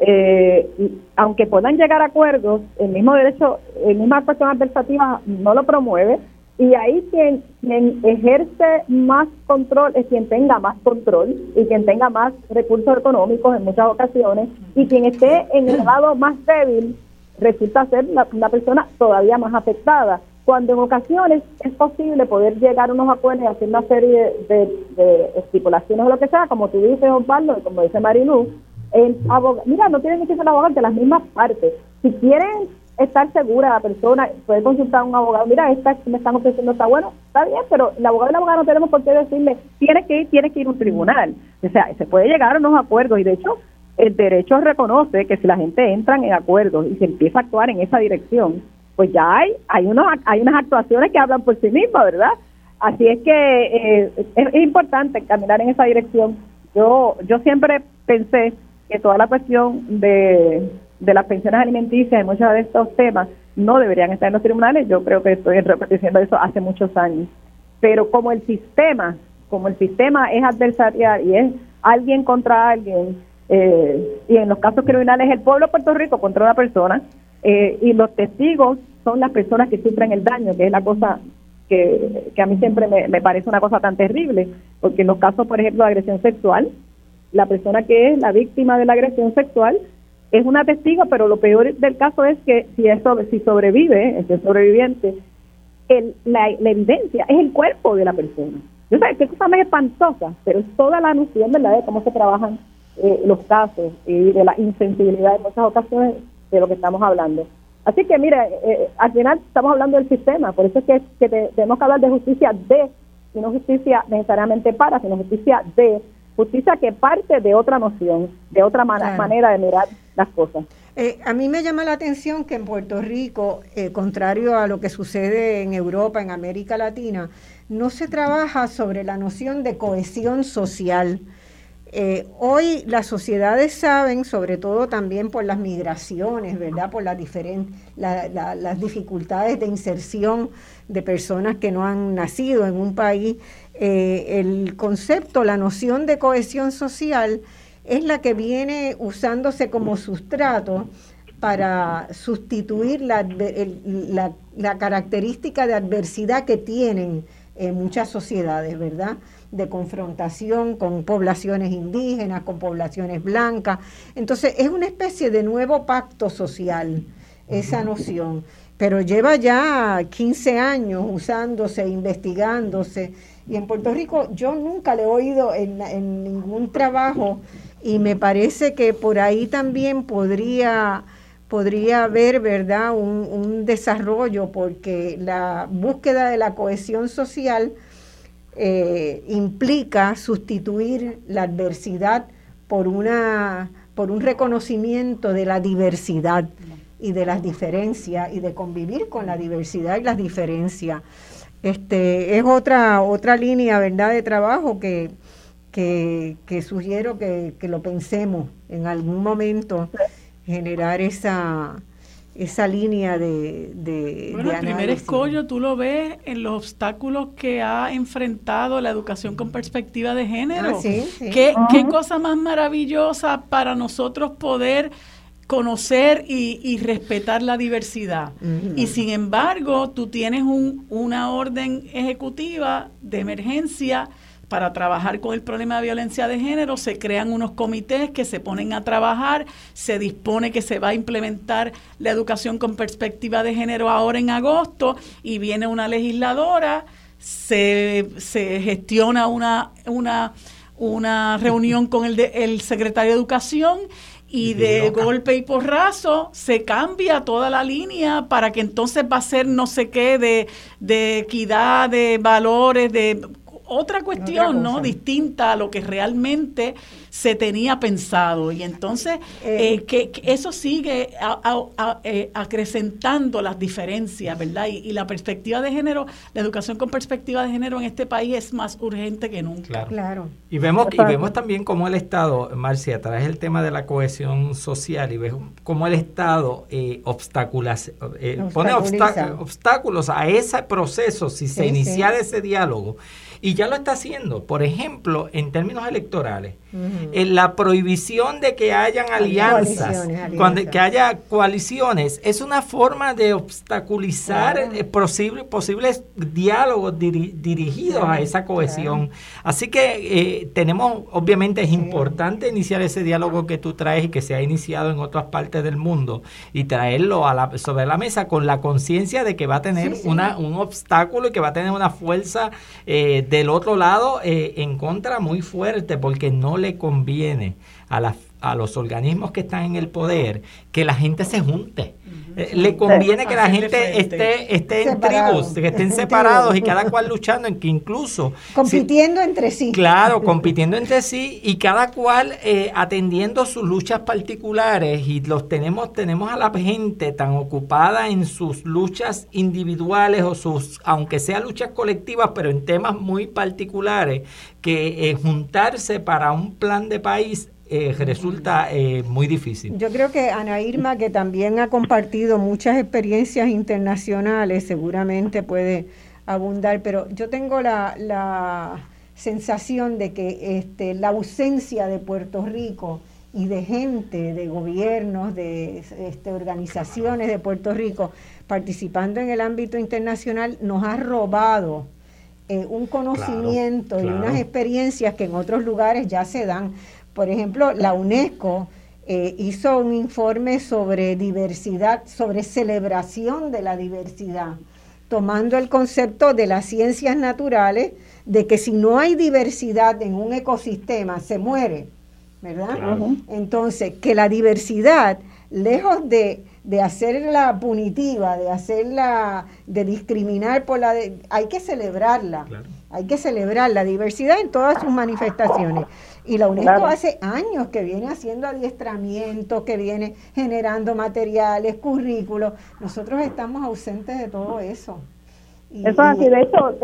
eh, aunque puedan llegar a acuerdos, el mismo derecho, el misma cuestión adversativa no lo promueve. Y ahí quien, quien ejerce más control es quien tenga más control y quien tenga más recursos económicos en muchas ocasiones. Y quien esté en el lado más débil resulta ser una persona todavía más afectada. Cuando en ocasiones es posible poder llegar a unos acuerdos y hacer una serie de, estipulaciones o lo que sea, como tú dices, Osvaldo, y como dice Marilu, el abogado, mira, no tienen que ser abogados de las mismas partes. Si quieren estar segura la persona, puede consultar a un abogado, mira, esta me están ofreciendo está bueno, está bien, pero el abogado y el abogado no tenemos por qué decirle, tienes que ir, tienes que ir a un tribunal. O sea, se puede llegar a unos acuerdos y de hecho el derecho reconoce que si la gente entra en acuerdos y se empieza a actuar en esa dirección, pues ya hay, hay, unos, hay unas actuaciones que hablan por sí mismas, ¿verdad? Así es que eh, es, importante caminar en esa dirección. Yo, yo siempre pensé que toda la cuestión de, las pensiones alimenticias y muchos de estos temas no deberían estar en los tribunales. Yo creo que estoy repitiendo eso hace muchos años. Pero como el sistema, como el sistema es adversarial y es alguien contra alguien, eh, y en los casos criminales el pueblo de Puerto Rico contra una persona, eh, y los testigos son las personas que sufren el daño, que es la cosa que, a mí siempre me, parece una cosa tan terrible, porque en los casos, por ejemplo, de agresión sexual, la persona que es la víctima de la agresión sexual es una testigo, pero lo peor del caso es que si eso si sobrevive, es sobreviviente, el, la, evidencia es el cuerpo de la persona. Yo sé que cosa más espantosa, pero es toda la noción ¿verdad? de cómo se trabajan eh, los casos y de la insensibilidad en muchas ocasiones de lo que estamos hablando. Así que, mire, eh, al final estamos hablando del sistema, por eso es que, tenemos que hablar de justicia de, y no justicia necesariamente para, sino justicia de, justicia que parte de otra noción, de otra manera de mirar las cosas. Eh, a mí me llama la atención que en Puerto Rico, eh, contrario a lo que sucede en Europa, en América Latina, no se trabaja sobre la noción de cohesión social eh, hoy las sociedades saben, sobre todo también por las migraciones, ¿verdad? Por las, las dificultades de inserción de personas que no han nacido en un país, eh, el concepto, la noción de cohesión social es la que viene usándose como sustrato para sustituir la, la característica de adversidad que tienen muchas sociedades, ¿verdad? de confrontación con poblaciones indígenas, con poblaciones blancas. Entonces es una especie de nuevo pacto social, esa noción, pero lleva ya 15 años usándose, investigándose Y en Puerto Rico yo nunca le he oído en, en ningún trabajo y me parece que por ahí también podría podría haber, ¿verdad?, un, desarrollo, porque la búsqueda de la cohesión social eh, implica sustituir la adversidad por, una, por un reconocimiento de la diversidad y de las diferencias y de convivir con la diversidad y las diferencias. Este, es otra, otra línea, ¿verdad?, de trabajo que, que, que sugiero que, que lo pensemos en algún momento generar esa, esa línea de, de Bueno, el primer escollo tú lo ves en los obstáculos que ha enfrentado la educación con perspectiva de género. Ah, sí, sí. ¿Qué, ¿Qué cosa más maravillosa para nosotros poder conocer y, y respetar la diversidad? Ujú. Y sin embargo, tú tienes un, una orden ejecutiva de emergencia para trabajar con el problema de violencia de género, se crean unos comités que se ponen a trabajar, se dispone que se va a implementar la educación con perspectiva de género ahora en agosto y viene una legisladora, se, se gestiona una, una, una reunión con el, de- el secretario de Educación y Y de loca. golpe y porrazo se cambia toda la línea para que entonces va a ser no sé qué de, de equidad, de valores, de otra cuestión, ¿no? Distinta a lo que realmente se tenía pensado. Y entonces Eh, eh, que, que eso sigue a- a- a- eh, acrecentando las diferencias, ¿verdad? Y, y la perspectiva de género, la educación con perspectiva de género en este país es más urgente que nunca. Claro. Claro. Y vemos, y vemos también cómo el Estado, Marcia, trae el tema de la cohesión social y ves cómo el Estado eh, obstaculas- eh, pone obstáculos a ese proceso si se Sí, iniciara sí. ese diálogo. Y ya lo está haciendo. Por ejemplo, en términos electorales, En la prohibición de que hayan alianzas, Coaliciones, alianzas. cuando, que haya coaliciones, es una forma de obstaculizar Claro. eh, posible- posibles diálogos diri- dirigidos a esa cohesión. Así que eh, tenemos, obviamente es Sí. importante iniciar ese diálogo que tú traes y que se ha iniciado en otras partes del mundo y traerlo a la- sobre la mesa con la conciencia de que va a tener Sí, sí. Una, un obstáculo y que va a tener una fuerza eh, del otro lado eh, en contra muy fuerte porque no le conviene a a los organismos que están en el poder que la gente se junte. Eh, le conviene que la gente esté, esté en tribus, que estén separados y cada cual luchando, en que incluso si- Compitiendo entre sí. Claro, compitiendo entre sí y cada cual eh, atendiendo sus luchas particulares y los tenemos tenemos a la gente tan ocupada en sus luchas individuales o sus aunque sea luchas colectivas, pero en temas muy particulares que eh, juntarse para un plan de país eh, resulta eh, muy difícil. Yo creo que Ana Irma, que también ha compartido muchas experiencias internacionales, seguramente puede abundar, pero yo tengo la, la sensación de que este, la ausencia de Puerto Rico y de gente, de gobiernos, de este, organizaciones de Puerto Rico participando en el ámbito internacional nos ha robado eh, un conocimiento y claro. unas experiencias que en otros lugares ya se dan. Por ejemplo, la UNESCO eh, hizo un informe sobre diversidad, sobre celebración de la diversidad, tomando el concepto de las ciencias naturales, de que si no hay diversidad en un ecosistema, se muere, ¿verdad? Claro. Entonces, que la diversidad, lejos de, de hacerla punitiva, de hacerla, de discriminar por la... de- hay que celebrarla. Claro. Hay que celebrar la diversidad en todas sus manifestaciones. Y la UNESCO Claro. hace años que viene haciendo adiestramiento, que viene generando materiales, currículos. Nosotros estamos ausentes de todo eso. Y- Eso es así, de hecho,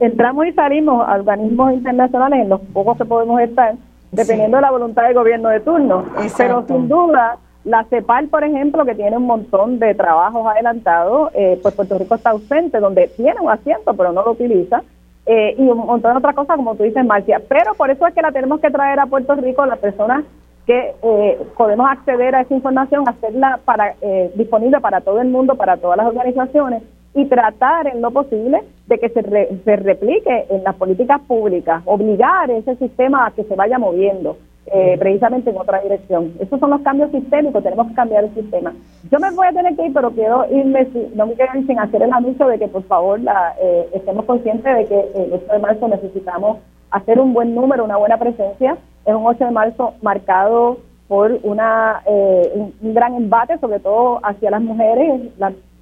entramos y salimos a organismos internacionales en los pocos que podemos estar, dependiendo Sí. de la voluntad del gobierno de turno. Exacto. Pero sin duda, la CEPAL, por ejemplo, que tiene un montón de trabajos adelantados, eh, pues Puerto Rico está ausente, donde tiene un asiento, pero no lo utiliza. Eh, y un montón de otras cosas, como tú dices, Marcia. Pero por eso es que la tenemos que traer a Puerto Rico, las personas que eh, podemos acceder a esa información, hacerla para eh, disponible para todo el mundo, para todas las organizaciones y tratar en lo posible de que se, re- se replique en las políticas públicas, obligar ese sistema a que se vaya moviendo. Eh, precisamente en otra dirección. Esos son los cambios sistémicos, tenemos que cambiar el sistema. Yo me voy a tener que ir, pero quiero irme, no me ir sin hacer el anuncio de que por favor la, eh, estemos conscientes de que el 8 de marzo necesitamos hacer un buen número, una buena presencia. Es un 8 de marzo marcado por una eh, un, gran embate, sobre todo hacia las mujeres,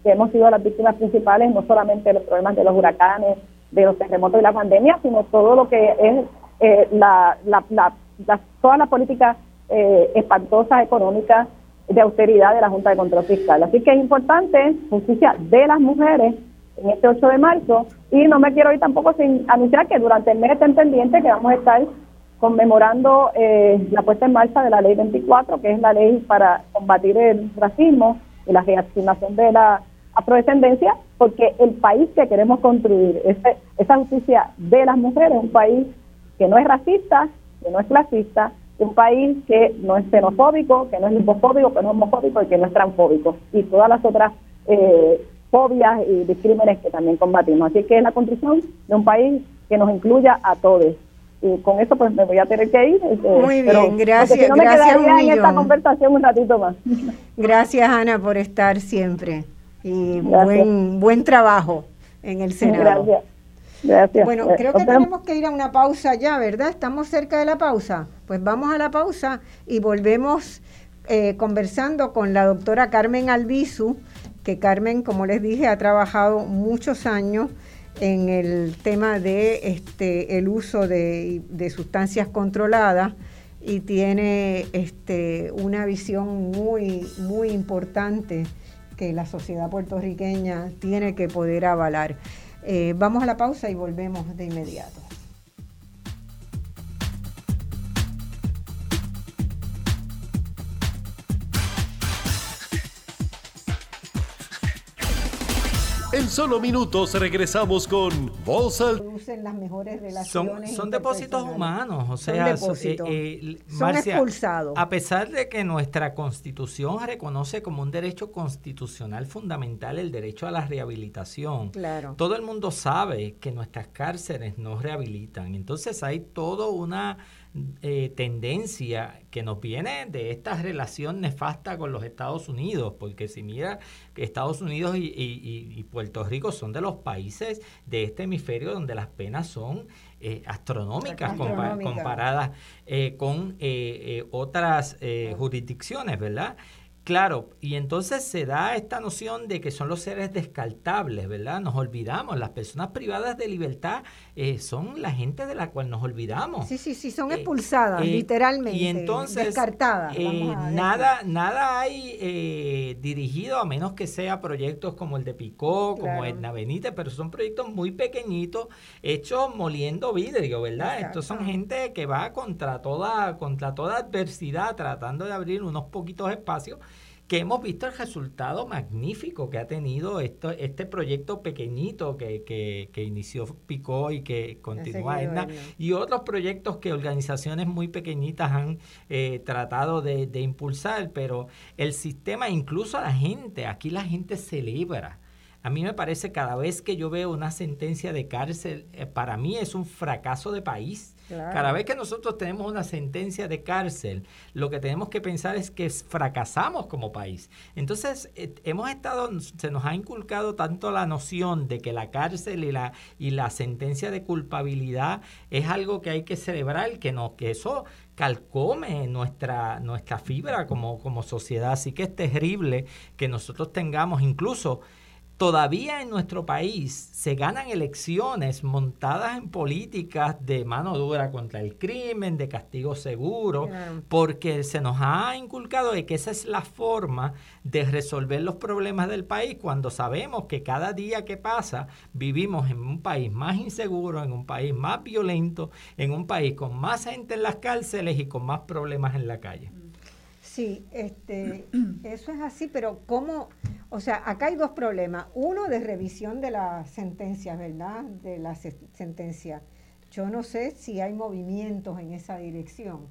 que hemos sido las víctimas principales, no solamente los problemas de los huracanes, de los terremotos y la pandemia, sino todo lo que es eh, la, la, la, las políticas eh, espantosas económicas de austeridad de la Junta de Control Fiscal. Así que es importante justicia de las mujeres en este 8 de marzo y no me quiero ir tampoco sin anunciar que durante el mes estén pendientes que vamos a estar conmemorando eh, la puesta en marcha de la ley 24, que es la ley para combatir el racismo y la reasignación de la afrodescendencia, porque el país que queremos construir, ese, esa justicia de las mujeres, un país que no es racista, que no es clasista, un país que no es xenofóbico, que no es lipofóbico, que no es homofóbico y que no es transfóbico, y todas las otras eh, fobias y discrímenes que también combatimos. Así que es la construcción de un país que nos incluya a todos. Y con eso pues me voy a tener que ir. Este, Muy bien, gracias. no me gracias en esta conversación un ratito más. Gracias Ana por estar siempre y buen, buen trabajo en el Senado. Gracias. Gracias. Bueno, creo que tenemos que ir a una pausa ya, ¿verdad? Estamos cerca de la pausa. Pues vamos a la pausa y volvemos eh, conversando con la doctora Carmen Albizu, que Carmen, como les dije, ha trabajado muchos años en el tema de este el uso de, de sustancias controladas y tiene este, una visión muy, muy importante que la sociedad puertorriqueña tiene que poder avalar. Eh, vamos a la pausa y volvemos de inmediato. Solo minutos regresamos con Voz al... las mejores relaciones son, depósitos humanos, o sea, son, eh, eh, son expulsados. A pesar de que nuestra constitución reconoce como un derecho constitucional fundamental el derecho a la rehabilitación, claro. todo el mundo sabe que nuestras cárceles no rehabilitan. Entonces hay toda una eh, tendencia que nos viene de esta relación nefasta con los Estados Unidos, porque si mira, Estados Unidos y, Puerto Rico son de los países de este hemisferio donde las penas son eh, astronómicas comparadas eh, con otras jurisdicciones, ¿verdad? Claro, y entonces se da esta noción de que son los seres descartables, ¿verdad? Nos olvidamos, las personas privadas de libertad eh, son la gente de la cual nos olvidamos. Sí, sí, sí, son eh, expulsadas, eh, literalmente. Y entonces, descartadas. nada, nada hay dirigido, a menos que sea proyectos como el de Picó, como Edna Benítez, pero son proyectos muy pequeñitos, hechos moliendo vidrio, ¿verdad? Estos son gente que va contra toda, contra toda adversidad, tratando de abrir unos poquitos espacios que hemos visto el resultado magnífico que ha tenido esto, este proyecto pequeñito que, que, inició Picó y que continúa Edna, y otros proyectos que organizaciones muy pequeñitas han eh, tratado de, de impulsar, pero el sistema, incluso a la gente, aquí la gente celebra. A mí me parece cada vez que yo veo una sentencia de cárcel, eh, para mí es un fracaso de país cada vez que nosotros tenemos una sentencia de cárcel, lo que tenemos que pensar es que fracasamos como país. Entonces, eh, hemos estado, se nos ha inculcado tanto la noción de que la cárcel y la, y la sentencia de culpabilidad es algo que hay que celebrar, que, no, que eso calcome nuestra, nuestra fibra como, como sociedad. Así que es terrible que nosotros tengamos incluso Todavía en nuestro país se ganan elecciones montadas en políticas de mano dura contra el crimen, de castigo seguro, porque se nos ha inculcado de que esa es la forma de resolver los problemas del país cuando sabemos que cada día que pasa vivimos en un país más inseguro, en un país más violento, en un país con más gente en las cárceles y con más problemas en la calle. Sí, este, eso es así, pero ¿cómo? O sea, acá hay dos problemas. Uno de revisión de las sentencias, ¿verdad? De la sentencia. Yo no sé si hay movimientos en esa dirección,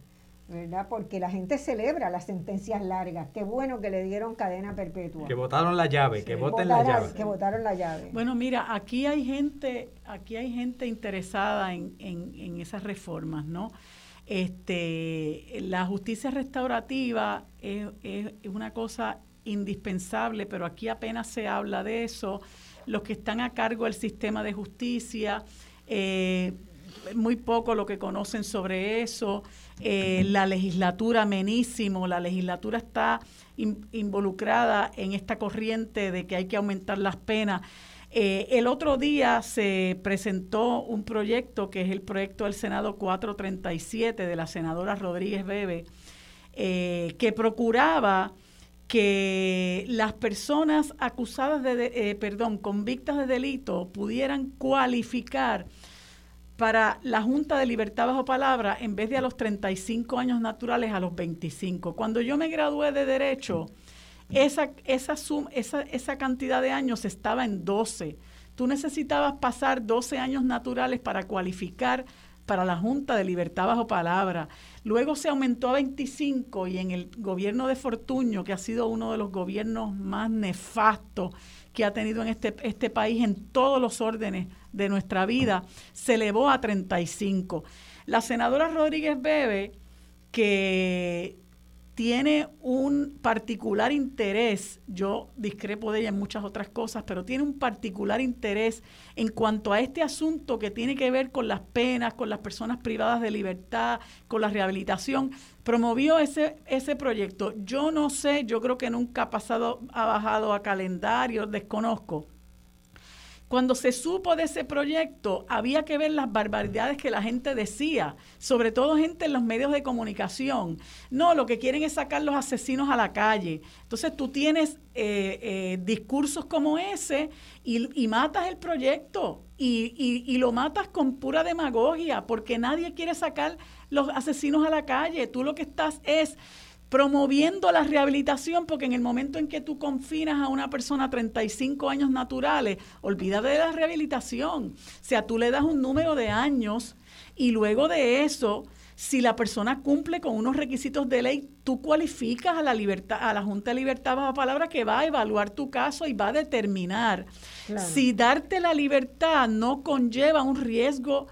¿verdad? Porque la gente celebra las sentencias largas. Qué bueno que le dieron cadena perpetua. Que votaron la llave, que voten la llave. Que votaron la llave. Bueno, mira, aquí hay gente, aquí hay gente interesada en, en, en esas reformas, ¿no? Este, la justicia restaurativa es, una cosa indispensable, pero aquí apenas se habla de eso. Los que están a cargo del sistema de justicia, eh, muy poco lo que conocen sobre eso. Eh, la legislatura, menísimo, la legislatura está involucrada en esta corriente de que hay que aumentar las penas. Eh, el otro día se presentó un proyecto que es el proyecto del Senado 437 de la senadora Rodríguez Bebe, eh, que procuraba que las personas acusadas de, eh, perdón, convictas de delito pudieran cualificar para la Junta de Libertad bajo palabra en vez de a los 35 años naturales a los 25. Cuando yo me gradué de Derecho, esa, esa, esa, esa cantidad de años estaba en 12. Tú necesitabas pasar 12 años naturales para cualificar para la Junta de Libertad bajo palabra. Luego se aumentó a 25 y en el gobierno de Fortuño, que ha sido uno de los gobiernos más nefastos que ha tenido en este, este país en todos los órdenes de nuestra vida, se elevó a 35. La senadora Rodríguez Bebe, que tiene un particular interés, yo discrepo de ella en muchas otras cosas, pero tiene un particular interés en cuanto a este asunto que tiene que ver con las penas, con las personas privadas de libertad, con la rehabilitación, promovió ese, ese proyecto. Yo no sé, yo creo que nunca ha pasado, ha bajado a calendario, desconozco cuando se supo de ese proyecto, había que ver las barbaridades que la gente decía, sobre todo gente en los medios de comunicación. No, lo que quieren es sacar los asesinos a la calle. Entonces tú tienes eh, eh, discursos como ese y, matas el proyecto y, y lo matas con pura demagogia, porque nadie quiere sacar los asesinos a la calle. Tú lo que estás es promoviendo la rehabilitación, porque en el momento en que tú confinas a una persona a 35 años naturales, olvídate de la rehabilitación. O sea, tú le das un número de años y luego de eso, si la persona cumple con unos requisitos de ley, tú cualificas a la libertad, a la Junta de Libertad bajo palabra que va a evaluar tu caso y va a determinar si darte la libertad no conlleva un riesgo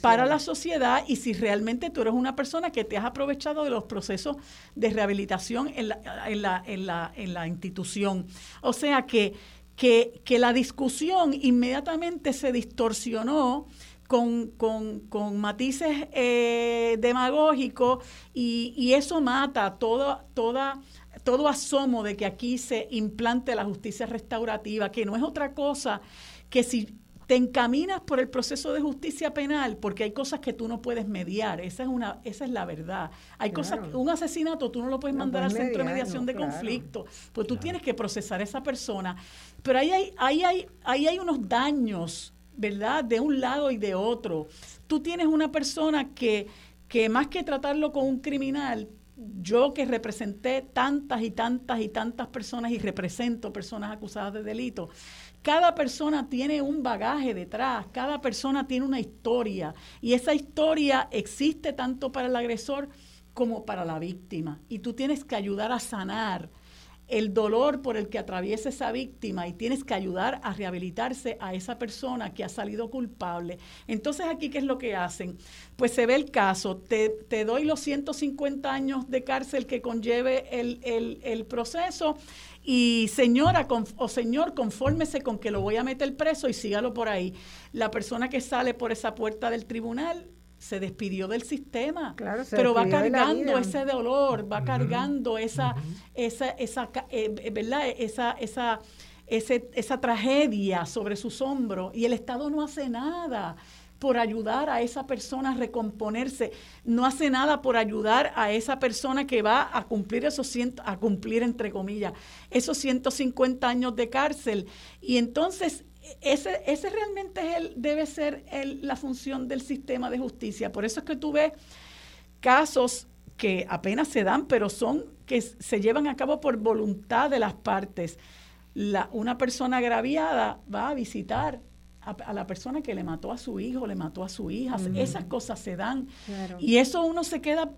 para la sociedad y si realmente tú eres una persona que te has aprovechado de los procesos de rehabilitación en la, en la, en la, en la institución. O sea que, que, que la discusión inmediatamente se distorsionó con, con, con, matices eh, demagógicos y, y, eso mata toda, toda, todo asomo de que aquí se implante la justicia restaurativa, que no es otra cosa que si te encaminas por el proceso de justicia penal porque hay cosas que tú no puedes mediar, esa es una esa es la verdad. Hay cosas un asesinato tú no lo puedes mandar al centro de mediación de conflicto, pues tú tienes que procesar a esa persona, pero ahí hay ahí hay ahí hay unos daños, ¿verdad? De un lado y de otro. Tú tienes una persona que que más que tratarlo con un criminal, yo que representé tantas y tantas y tantas personas y represento personas acusadas de delito, cada persona tiene un bagaje detrás, cada persona tiene una historia y esa historia existe tanto para el agresor como para la víctima y tú tienes que ayudar a sanar el dolor por el que atraviesa esa víctima y tienes que ayudar a rehabilitarse a esa persona que ha salido culpable. Entonces aquí, ¿qué es lo que hacen? Pues se ve el caso, te, te doy los 150 años de cárcel que conlleve el, el, el proceso y señora o señor, confórmese con que lo voy a meter preso y sígalo por ahí. La persona que sale por esa puerta del tribunal se despidió del sistema, pero va cargando ese dolor, va cargando esa, esa, esa, eh, ¿verdad? esa, esa, esa tragedia sobre sus hombros y el Estado no hace nada por ayudar a esa persona a recomponerse, no hace nada por ayudar a esa persona que va a cumplir esos ciento, a cumplir entre comillas esos 150 años de cárcel y entonces ese, ese realmente es debe ser la función del sistema de justicia. Por eso es que tú ves casos que apenas se dan, pero son que se llevan a cabo por voluntad de las partes. La, una persona agraviada va a visitar a, la persona que le mató a su hijo, le mató a su hija. Esas cosas se dan. Y eso uno se queda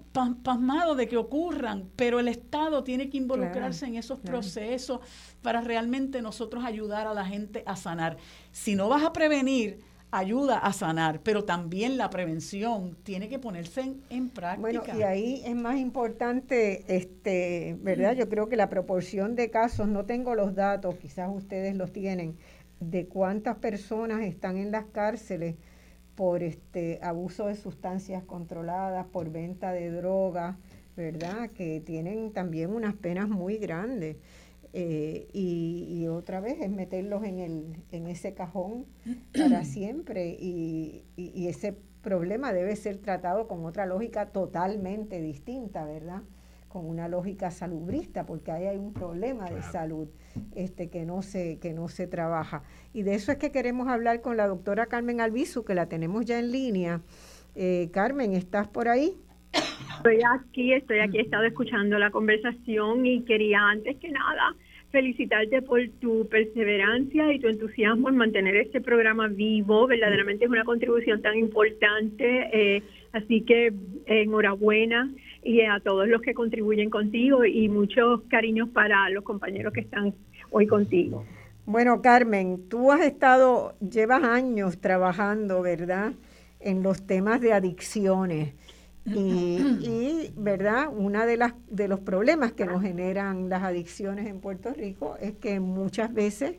pasmado de que ocurran, pero el Estado tiene que involucrarse en esos procesos para realmente nosotros ayudar a la gente a sanar. Si no vas a prevenir, ayuda a sanar, pero también la prevención tiene que ponerse en, práctica. Bueno, y ahí es más importante, este, ¿verdad? Yo creo que la proporción de casos, no tengo los datos, quizás ustedes los tienen, de cuántas personas están en las cárceles por este abuso de sustancias controladas, por venta de drogas, ¿verdad? Que tienen también unas penas muy grandes. Eh, y, otra vez es meterlos en, el, en ese cajón para siempre y, y, ese problema debe ser tratado con otra lógica totalmente distinta, ¿verdad? Con una lógica salubrista, porque ahí hay un problema de salud este, que, no se, que no se trabaja. Y de eso es que queremos hablar con la doctora Carmen Albizu, que la tenemos ya en línea. Eh, Carmen, ¿estás por ahí? Estoy aquí, estoy aquí, he estado escuchando la conversación y quería antes que nada felicitarte por tu perseverancia y tu entusiasmo en mantener este programa vivo. Verdaderamente es una contribución tan importante. Eh, así que enhorabuena y a todos los que contribuyen contigo y muchos cariños para los compañeros que están hoy contigo. Bueno, Carmen, tú has estado, llevas años trabajando, ¿verdad? En los temas de adicciones. Y, verdad, una de las de los problemas que nos generan las adicciones en Puerto Rico es que muchas veces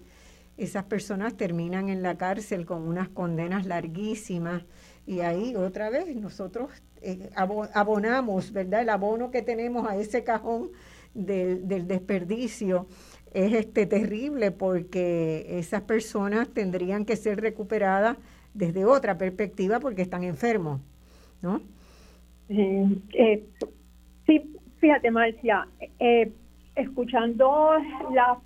esas personas terminan en la cárcel con unas condenas larguísimas y ahí otra vez nosotros eh, abonamos, ¿verdad? El abono que tenemos a ese cajón del, del desperdicio es este terrible porque esas personas tendrían que ser recuperadas desde otra perspectiva porque están enfermos, ¿no? Eh, sí, fíjate, Marcia, eh, escuchando las,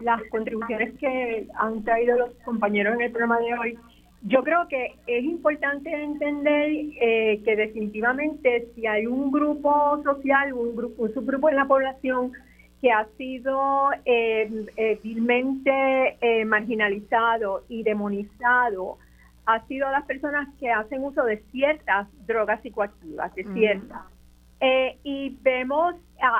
las contribuciones que han traído los compañeros en el programa de hoy, yo creo que es importante entender eh, que definitivamente si hay un grupo social, un grupo, un subgrupo en la población que ha sido eh, vilmente marginalizado y demonizado ha sido las personas que hacen uso de ciertas drogas psicoactivas, de ciertas. Eh, y vemos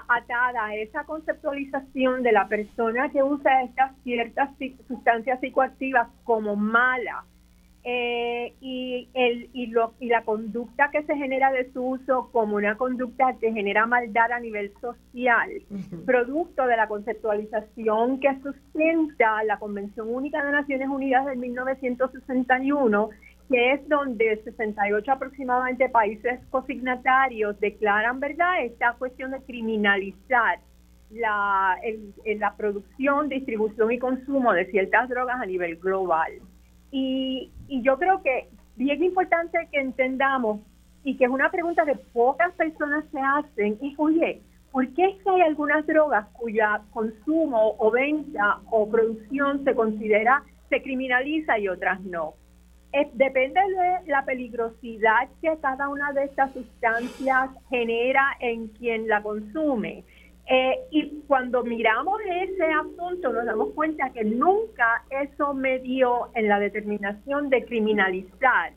atada esa conceptualización de la persona que usa estas ciertas sustancias psicoactivas como mala eh, y, el, y, lo, y la conducta que se genera de su uso como una conducta que genera maldad a nivel social, producto de la conceptualización que sustenta la Convención Única de Naciones Unidas de 1961, que es donde 68 aproximadamente países cosignatarios declaran, ¿verdad?, esta cuestión de criminalizar la, la producción, distribución y consumo de ciertas drogas a nivel global. Y, yo creo que bien importante que entendamos y que es una pregunta que pocas personas se hacen, y oye, ¿por qué es que hay algunas drogas cuya consumo o venta o producción se considera, se criminaliza y otras no? depende de la peligrosidad que cada una de estas sustancias genera en quien la consume. Eh, y cuando miramos ese asunto nos damos cuenta que nunca eso me dio en la determinación de criminalizar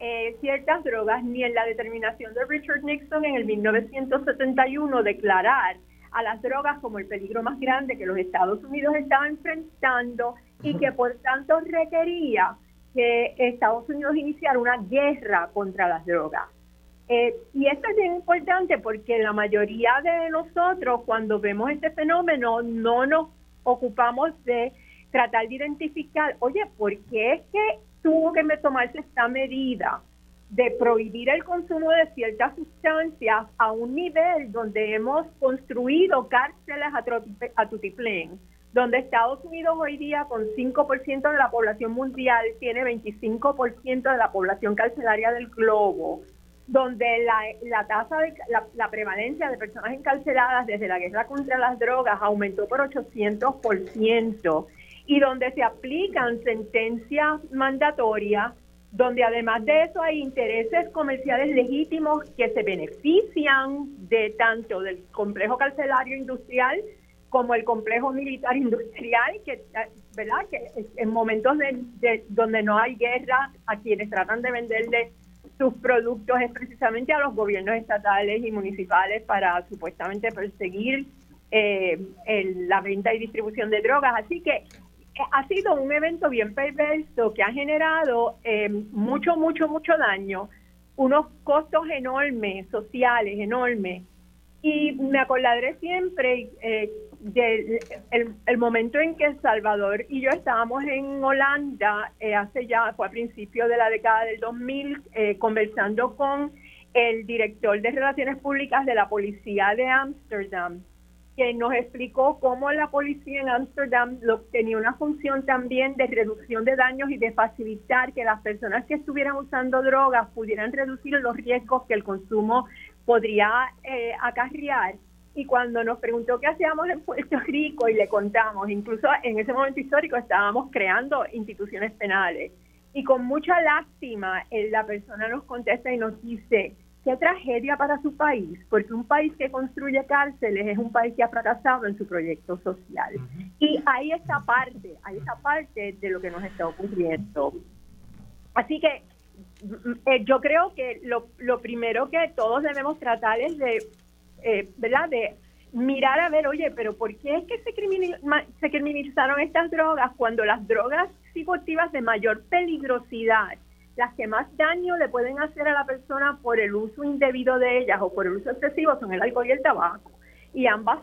eh, ciertas drogas ni en la determinación de Richard Nixon en el 1971 declarar a las drogas como el peligro más grande que los Estados Unidos estaban enfrentando y que por tanto requería que Estados Unidos iniciara una guerra contra las drogas. Eh, y esto es bien importante porque la mayoría de nosotros cuando vemos este fenómeno no nos ocupamos de tratar de identificar, oye, ¿por qué es que tuvo que tomarse esta medida de prohibir el consumo de ciertas sustancias a un nivel donde hemos construido cárceles a, a tutiplén? donde Estados Unidos hoy día con 5% de la población mundial tiene 25% de la población carcelaria del globo, donde la, la tasa de la, prevalencia de personas encarceladas desde la guerra contra las drogas aumentó por 800% y donde se aplican sentencias mandatorias, donde además de eso hay intereses comerciales legítimos que se benefician de tanto del complejo carcelario industrial como el complejo militar industrial, que verdad que en momentos de, donde no hay guerra a quienes tratan de venderle sus productos es precisamente a los gobiernos estatales y municipales para supuestamente perseguir eh, la venta y distribución de drogas. Así que ha sido un evento bien perverso que ha generado eh, mucho, mucho, mucho daño, unos costos enormes, sociales enormes. Y me acordaré siempre eh, del el, momento en que Salvador y yo estábamos en Holanda, eh, hace ya, fue a principios de la década del 2000, conversando con el director de Relaciones Públicas de la Policía de Ámsterdam que nos explicó cómo la policía en Ámsterdam tenía una función también de reducción de daños y de facilitar que las personas que estuvieran usando drogas pudieran reducir los riesgos que el consumo podría eh, acarrear. Y cuando nos preguntó qué hacíamos en Puerto Rico y le contamos, incluso en ese momento histórico estábamos creando instituciones penales. Y con mucha lástima, la persona nos contesta y nos dice, qué tragedia para su país, porque un país que construye cárceles es un país que ha fracasado en su proyecto social. Y ahí está parte, ahí está parte de lo que nos está ocurriendo. Así que mm, eh, yo creo que lo, lo, primero que todos debemos tratar es de, eh, ¿verdad? De mirar a ver, oye, pero ¿por qué es que se, se criminalizaron estas drogas cuando las drogas psicoactivas de mayor peligrosidad las que más daño le pueden hacer a la persona por el uso indebido de ellas o por el uso excesivo son el alcohol y el tabaco. Y ambas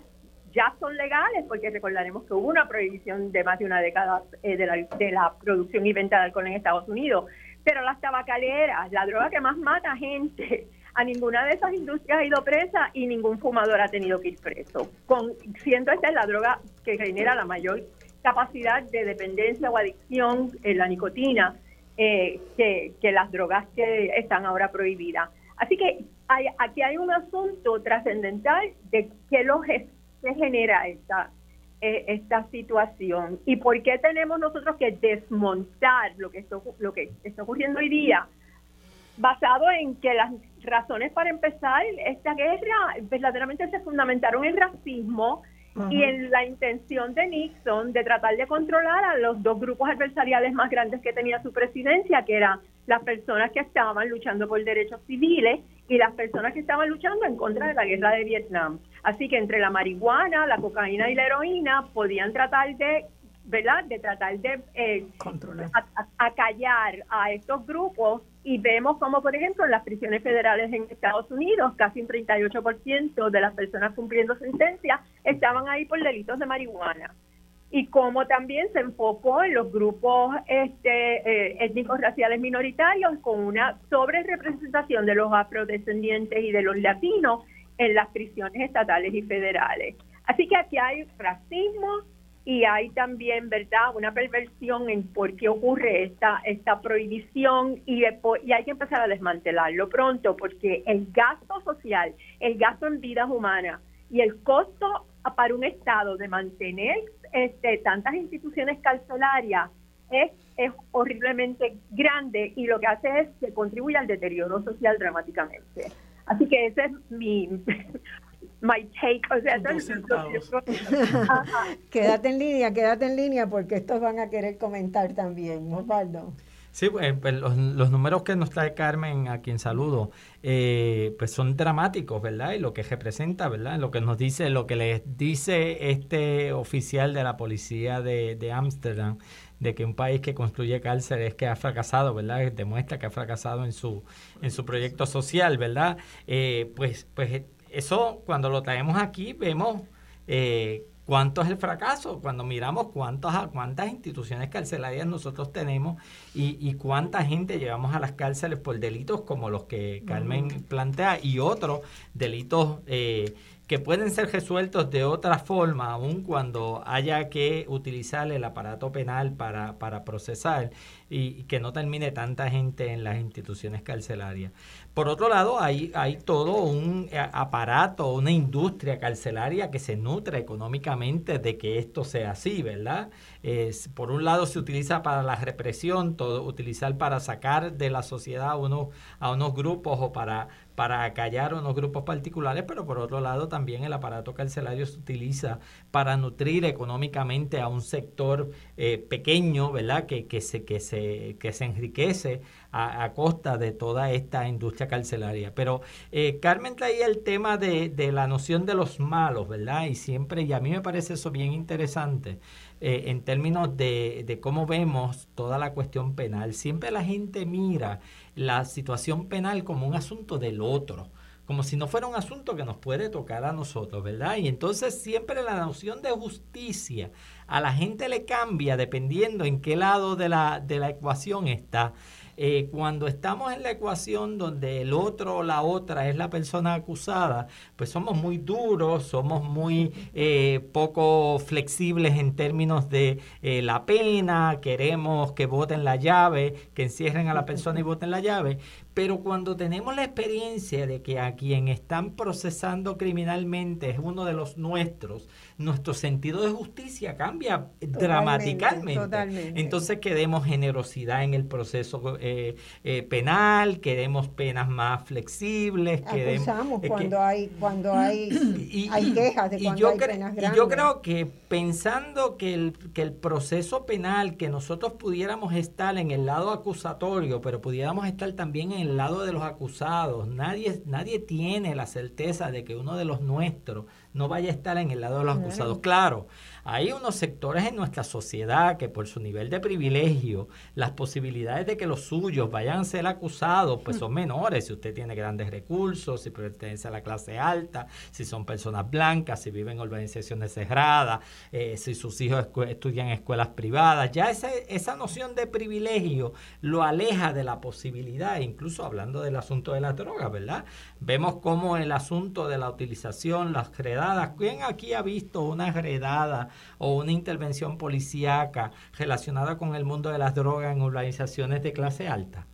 ya son legales porque recordaremos que hubo una prohibición de más de una década eh, de, la, producción y venta de alcohol en Estados Unidos. Pero las tabacaleras, la droga que más mata gente, a ninguna de esas industrias ha ido presa y ningún fumador ha tenido que ir preso. Con, siendo esta es la droga que genera la mayor capacidad de dependencia o adicción en la nicotina eh, que, las drogas que están ahora prohibidas. Así que aquí hay un asunto trascendental de qué lo que genera esta, eh, esta situación y por qué tenemos nosotros que desmontar lo que, esto, lo que está ocurriendo hoy día, basado en que las razones para empezar esta guerra verdaderamente se fundamentaron en racismo, y en la intención de Nixon de tratar de controlar a los dos grupos adversariales más grandes que tenía su presidencia, que eran las personas que estaban luchando por derechos civiles y las personas que estaban luchando en contra de la guerra de Vietnam. Así que entre la marihuana, la cocaína y la heroína podían tratar de ¿verdad? De tratar de eh, acallar a estos grupos y vemos como, por ejemplo, en las prisiones federales en Estados Unidos, casi un 38% de las personas cumpliendo sentencia estaban ahí por delitos de marihuana. Y como también se enfocó en los grupos este, eh, étnicos raciales minoritarios con una sobre representación de los afrodescendientes y de los latinos en las prisiones estatales y federales. Así que aquí hay racismo, y hay también, ¿verdad?, una perversión en por qué ocurre esta, esta prohibición y, y hay que empezar a desmantelarlo pronto porque el gasto social, el gasto en vidas humanas y el costo para un Estado de mantener este, tantas instituciones carcelarias es, es horriblemente grande y lo que hace es que contribuye al deterioro social dramáticamente. Así que ese es mi, my take, o sea, quédate en línea, quédate en línea porque estos van a querer comentar también, Osvaldo. Sí, pues, pues los, números que nos trae Carmen, a quien saludo, eh, pues son dramáticos, ¿verdad? Y lo que representa, ¿verdad? Lo que nos dice, lo que les dice este oficial de la policía de Ámsterdam, de, que un país que construye cárceles es que ha fracasado, ¿verdad? Demuestra que ha fracasado en su, en su proyecto social, ¿verdad? Eh, pues, pues eso cuando lo traemos aquí vemos eh, cuánto es el fracaso, cuando miramos cuántas, cuántas instituciones carcelarias nosotros tenemos y, cuánta gente llevamos a las cárceles por delitos como los que Carmen plantea y otros delitos eh, que pueden ser resueltos de otra forma, aun cuando haya que utilizar el aparato penal para, para procesar y, que no termine tanta gente en las instituciones carcelarias. Por otro lado, hay, hay todo un eh, aparato, una industria carcelaria que se nutre económicamente de que esto sea así, ¿verdad? por un lado se utiliza para la represión, todo, utilizar para sacar de la sociedad a unos grupos o para para acallar unos grupos particulares, pero por otro lado también el aparato carcelario se utiliza para nutrir económicamente a un sector eh, pequeño, ¿verdad? Que, que, se, que, se, que se enriquece a, costa de toda esta industria carcelaria. Pero eh, Carmen traía el tema de, de, la noción de los malos, ¿verdad? Y siempre, y a mí me parece eso bien interesante. Eh, en términos de, de, cómo vemos toda la cuestión penal. Siempre la gente mira la situación penal como un asunto del otro como si no fuera un asunto que nos puede tocar a nosotros, ¿verdad? Y entonces siempre la noción de justicia a la gente le cambia dependiendo en qué lado de la, de la ecuación está. Eh, cuando estamos en la ecuación donde el otro o la otra es la persona acusada, pues somos muy duros, somos muy eh, poco flexibles en términos de eh, la pena, queremos que voten la llave, que encierren a la persona y voten la llave, pero cuando tenemos la experiencia de que a quien están procesando criminalmente es uno de los nuestros, nuestro sentido de justicia cambia dramáticamente. Entonces queremos generosidad en el proceso eh, eh, penal, queremos penas más flexibles. Acusamos cuando, hay, cuando hay, hay quejas de cuando hay penas grandes. Y yo creo que pensando que el, que el proceso penal, que nosotros pudiéramos estar en el lado acusatorio, pero pudiéramos estar también en el lado de los acusados, nadie, nadie tiene la certeza de que uno de los nuestros no vaya a estar en el lado de los acusados. Claro, hay unos sectores en nuestra sociedad que por su nivel de privilegio, las posibilidades de que los suyos vayan a ser acusados, pues son menores. Si usted tiene grandes recursos, si pertenece a la clase alta, si son personas blancas, si viven en organizaciones cerradas, eh, si sus hijos estudian en escuelas privadas, ya esa, esa noción de privilegio lo aleja de la posibilidad, incluso hablando del asunto de la droga, ¿verdad? Vemos cómo el asunto de la utilización, las redadas, ¿quién aquí ha visto una redada o una intervención policíaca relacionada con el mundo de las drogas en organizaciones de clase alta.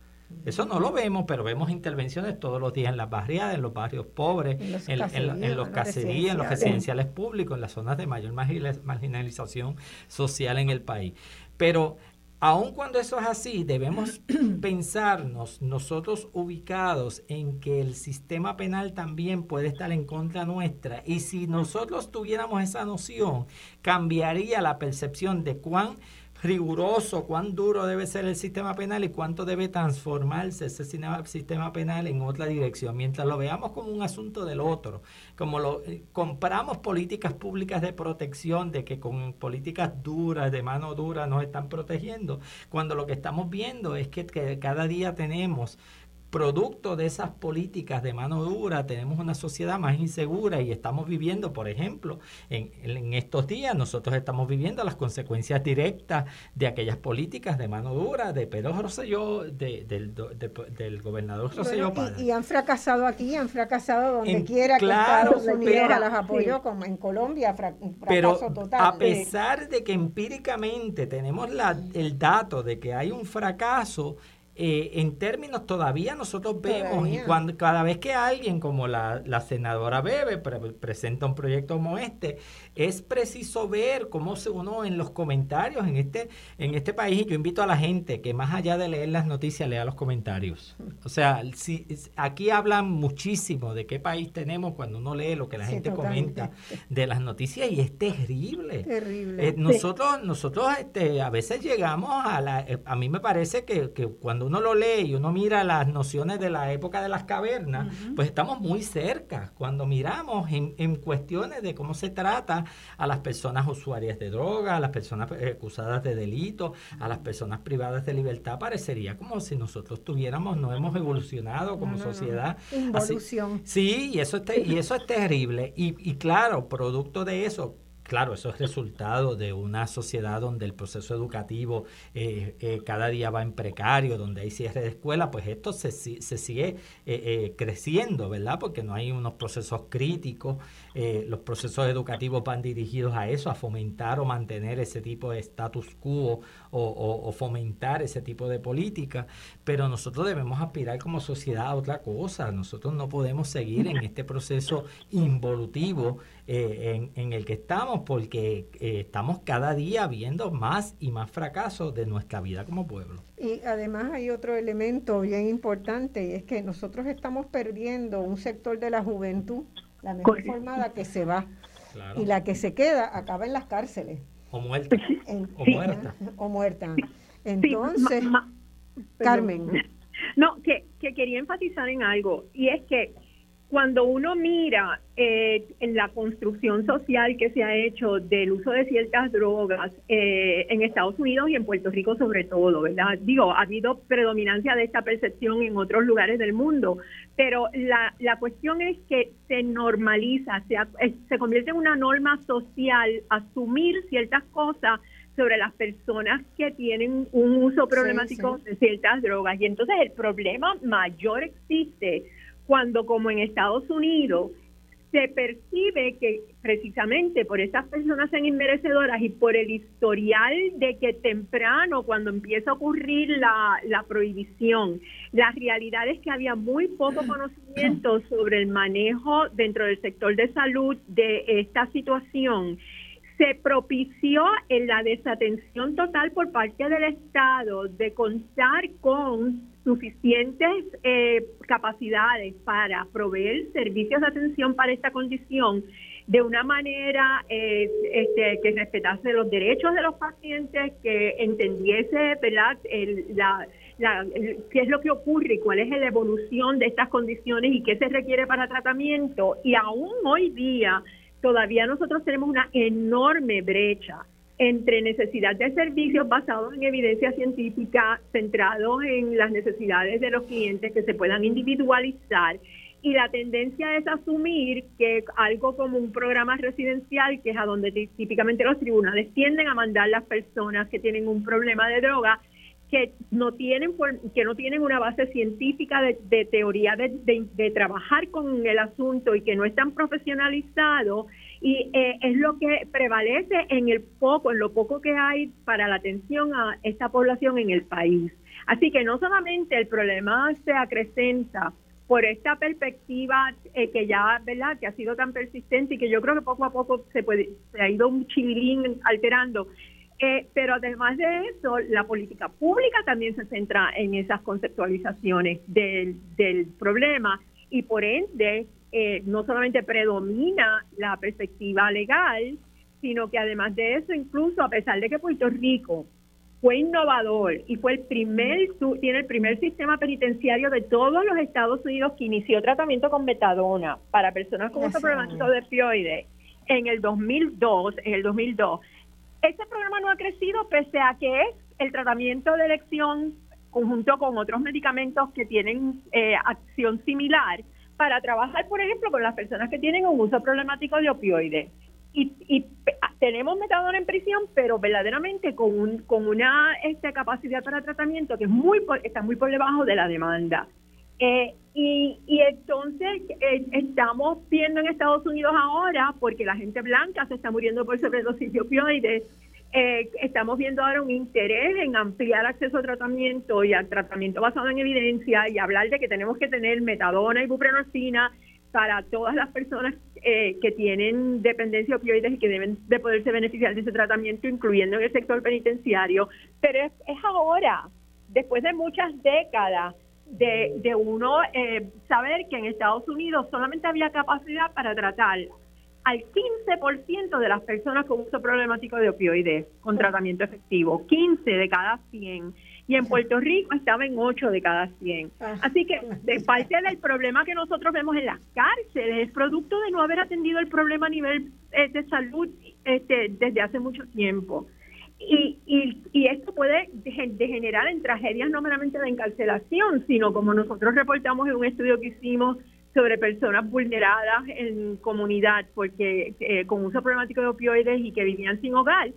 Eso no lo vemos, pero vemos intervenciones todos los días en las barriadas, en los barrios pobres, en, los caserías, en los residenciales públicos, en las zonas de mayor marginalización social en el país. Pero Aun cuando eso es así, debemos pensarnos nosotros ubicados en que el sistema penal también puede estar en contra nuestra. Y si nosotros tuviéramos esa noción, cambiaría la percepción de cuán riguroso, cuán duro debe ser el sistema penal y cuánto debe transformarse ese sistema penal en otra dirección. Mientras lo veamos como un asunto del otro, como lo eh, compramos políticas públicas de protección, de que con políticas duras, de mano dura, nos están protegiendo, cuando lo que estamos viendo es que cada día tenemos producto de esas políticas de mano dura, tenemos una sociedad más insegura y estamos viviendo, por ejemplo, en, en, estos días nosotros estamos viviendo las consecuencias directas de aquellas políticas de mano dura de Pedro Rosselló, de, del, del gobernador Rosselló. y, han fracasado aquí, han fracasado donde quiera que Estados Unidos las apoyó, como en Colombia, un fracaso pero total. A pesar de que empíricamente tenemos la, el dato de que hay un fracaso, eh, en términos todavía nosotros vemos y cuando cada vez que alguien como la, la senadora Bebe presenta un proyecto como este es preciso ver cómo se uno en los comentarios en este, en este país, y yo invito a la gente que más allá de leer las noticias, lea los comentarios. O sea, si, aquí hablan muchísimo de qué país tenemos cuando uno lee lo que la gente comenta de las noticias y es terrible. Terrible. Eh, nosotros, nosotros este, a veces llegamos a la, eh, a mí me parece que, que, cuando uno lo lee y uno mira las nociones de la época de las cavernas, pues estamos muy cerca. Cuando miramos en, en cuestiones de cómo se trata a las personas usuarias de droga, a las personas eh, acusadas de delito, a las personas privadas de libertad, parecería como si nosotros tuviéramos, no hemos evolucionado como sociedad. Involución. sí, y eso, es, y eso es terrible. Y, y claro, producto de eso, Claro, eso es resultado de una sociedad donde el proceso educativo eh, eh, cada día va en precario, donde hay cierre de escuela, pues esto se, sigue eh, creciendo, ¿verdad? Porque no hay unos procesos críticos, los procesos educativos van dirigidos a eso, a fomentar o mantener ese tipo de status quo o, fomentar ese tipo de política, pero nosotros debemos aspirar como sociedad a otra cosa, nosotros no podemos seguir en este proceso involutivo en, en el que estamos porque eh, estamos cada día viendo más y más fracasos de nuestra vida como pueblo. Y además hay otro elemento bien importante y es que nosotros estamos perdiendo un sector de la juventud, la mejor formada que se va y la que se queda acaba en las cárceles. O muerta. o muerta. O muerta. Entonces, Carmen. No, que, que quería enfatizar en algo, y es que cuando uno mira eh, en la construcción social que se ha hecho del uso de ciertas drogas eh, en Estados Unidos y en Puerto Rico sobre todo, ¿verdad? Digo, ha habido predominancia de esta percepción en otros lugares del mundo, pero la, la cuestión es que se normaliza, se, se convierte en una norma social asumir ciertas cosas sobre las personas que tienen un uso problemático de ciertas drogas. Y entonces el problema mayor existe cuando como en Estados Unidos se percibe que precisamente por esas personas sean inmerecedoras y por el historial de que temprano, cuando empieza a ocurrir la, la prohibición, la realidad es que había muy poco conocimiento sobre el manejo dentro del sector de salud de esta situación se propició en la desatención total por parte del Estado de contar con suficientes eh, capacidades para proveer servicios de atención para esta condición de una manera eh, este, que respetase los derechos de los pacientes, que entendiese ¿verdad? la, qué es lo que ocurre y cuál es la evolución de estas condiciones y qué se requiere para tratamiento. Y aún hoy día todavía nosotros tenemos una enorme brecha entre necesidad de servicios basados en evidencia científica, centrados en las necesidades de los clientes que se puedan individualizar y la tendencia es asumir que algo como un programa residencial, que es a donde típicamente los tribunales tienden a mandar las personas que tienen un problema de droga, que no tienen que no tienen una base científica de, teoría de, trabajar con el asunto y que no están profesionalizados y eh, es lo que prevalece en el poco en lo poco que hay para la atención a esta población en el país. Así que no solamente el problema se acrecenta por esta perspectiva eh, que ya verdad que ha sido tan persistente y que yo creo que poco a poco se puede se ha ido un chivilín alterando eh, pero además de eso, la política pública también se centra en esas conceptualizaciones del, del problema y por ende eh, no solamente predomina la perspectiva legal, sino que además de eso, incluso a pesar de que Puerto Rico fue innovador y fue el primer, tiene el primer sistema penitenciario de todos los Estados Unidos que inició tratamiento con metadona para personas con uso problemático de opioides en el 2002, en el 2002 este programa no ha crecido pese a que es el tratamiento de elección conjunto con otros medicamentos que tienen eh, acción similar para trabajar, por ejemplo, con las personas que tienen un uso problemático de opioides. Y, tenemos metadona en prisión, pero verdaderamente con, un, con una este, capacidad para tratamiento que es muy está muy por debajo de la demanda. Eh, y, y, entonces eh, estamos viendo en Estados Unidos ahora, porque la gente blanca se está muriendo por sobredosis de opioides, eh, estamos viendo ahora un interés en ampliar acceso a tratamiento y al tratamiento basado en evidencia y hablar de que tenemos que tener metadona y buprenorfina para todas las personas eh, que tienen dependencia de opioides y que deben de poderse beneficiar de ese tratamiento, incluyendo en el sector penitenciario. Pero es, es ahora, después de muchas décadas, de, de uno eh, saber que en Estados Unidos solamente había capacidad para tratar al 15% de las personas con uso problemático de opioides con tratamiento efectivo, 15 de cada 100. Y en Puerto Rico estaba en 8 de cada 100. Ah. Así que de parte del problema que nosotros vemos en las cárceles, es producto de no haber atendido el problema a nivel eh, de salud este, desde hace mucho tiempo. Y, y, y, esto puede degenerar en tragedias no meramente de encarcelación, sino como nosotros reportamos en un estudio que hicimos sobre personas vulneradas en comunidad porque eh, con uso problemático de opioides y que vivían sin hogar,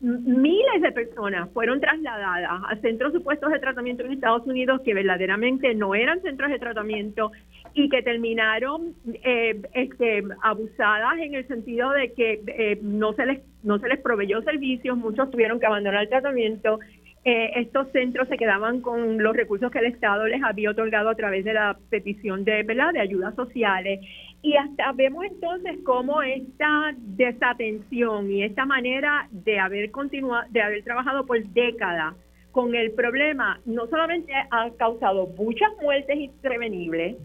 miles de personas fueron trasladadas a centros supuestos de tratamiento en Estados Unidos que verdaderamente no eran centros de tratamiento y que terminaron eh, este, abusadas en el sentido de que eh, no se les no se les proveyó servicios, muchos tuvieron que abandonar el tratamiento. Eh, estos centros se quedaban con los recursos que el Estado les había otorgado a través de la petición de, ¿verdad? de ayudas sociales. Y hasta vemos entonces cómo esta desatención y esta manera de haber continuado, de haber trabajado por décadas con el problema, no solamente ha causado muchas muertes imprevenibles,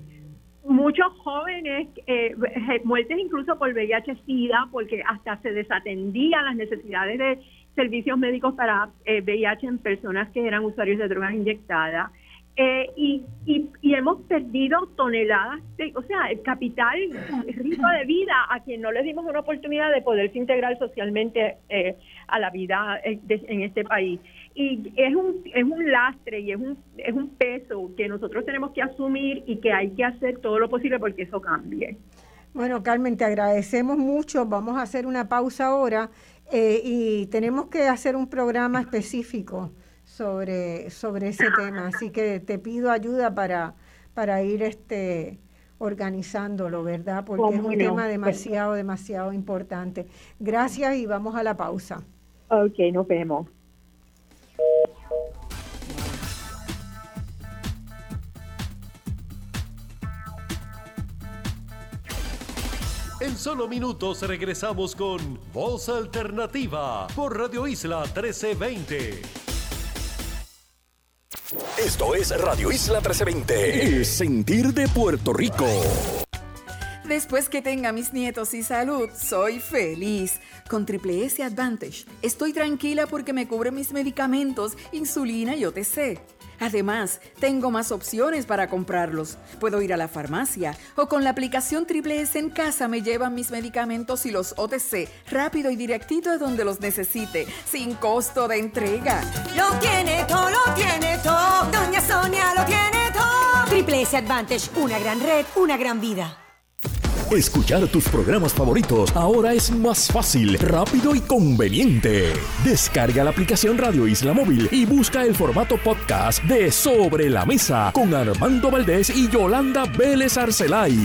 muchos jóvenes, eh, muertes incluso por VIH-Sida, porque hasta se desatendían las necesidades de servicios médicos para VIH eh, en personas que eran usuarios de drogas inyectadas. Eh, y, y, y, hemos perdido toneladas, de, o sea, el capital rico de vida a quien no le dimos una oportunidad de poderse integrar socialmente eh, a la vida en este país. Y es un, es un lastre y es un, es un peso que nosotros tenemos que asumir y que hay que hacer todo lo posible porque eso cambie. Bueno, Carmen, te agradecemos mucho. Vamos a hacer una pausa ahora y tenemos que hacer un programa específico sobre, sobre ese tema. Así que te pido ayuda para, para ir este organizándolo, ¿verdad? Porque es un tema demasiado, demasiado importante. Gracias y vamos a la pausa. Ok, nos vemos. En solo minutos regresamos con Voz Alternativa por Radio Isla 1320. Esto es Radio Isla 1320, el sentir de Puerto Rico. Después que tenga mis nietos y salud, soy feliz. Con Triple S Advantage estoy tranquila porque me cubre mis medicamentos, insulina y OTC. Además, tengo más opciones para comprarlos. Puedo ir a la farmacia o con la aplicación Triple S en casa me llevan mis medicamentos y los OTC rápido y directito a donde los necesite, sin costo de entrega. Lo tiene todo, lo tiene todo. Doña Sonia lo tiene todo. Triple S Advantage, una gran red, una gran vida. Escuchar tus programas favoritos ahora es más fácil, rápido y conveniente. Descarga la aplicación Radio Isla Móvil y busca el formato podcast de Sobre la Mesa con Armando Valdés y Yolanda Vélez Arcelay.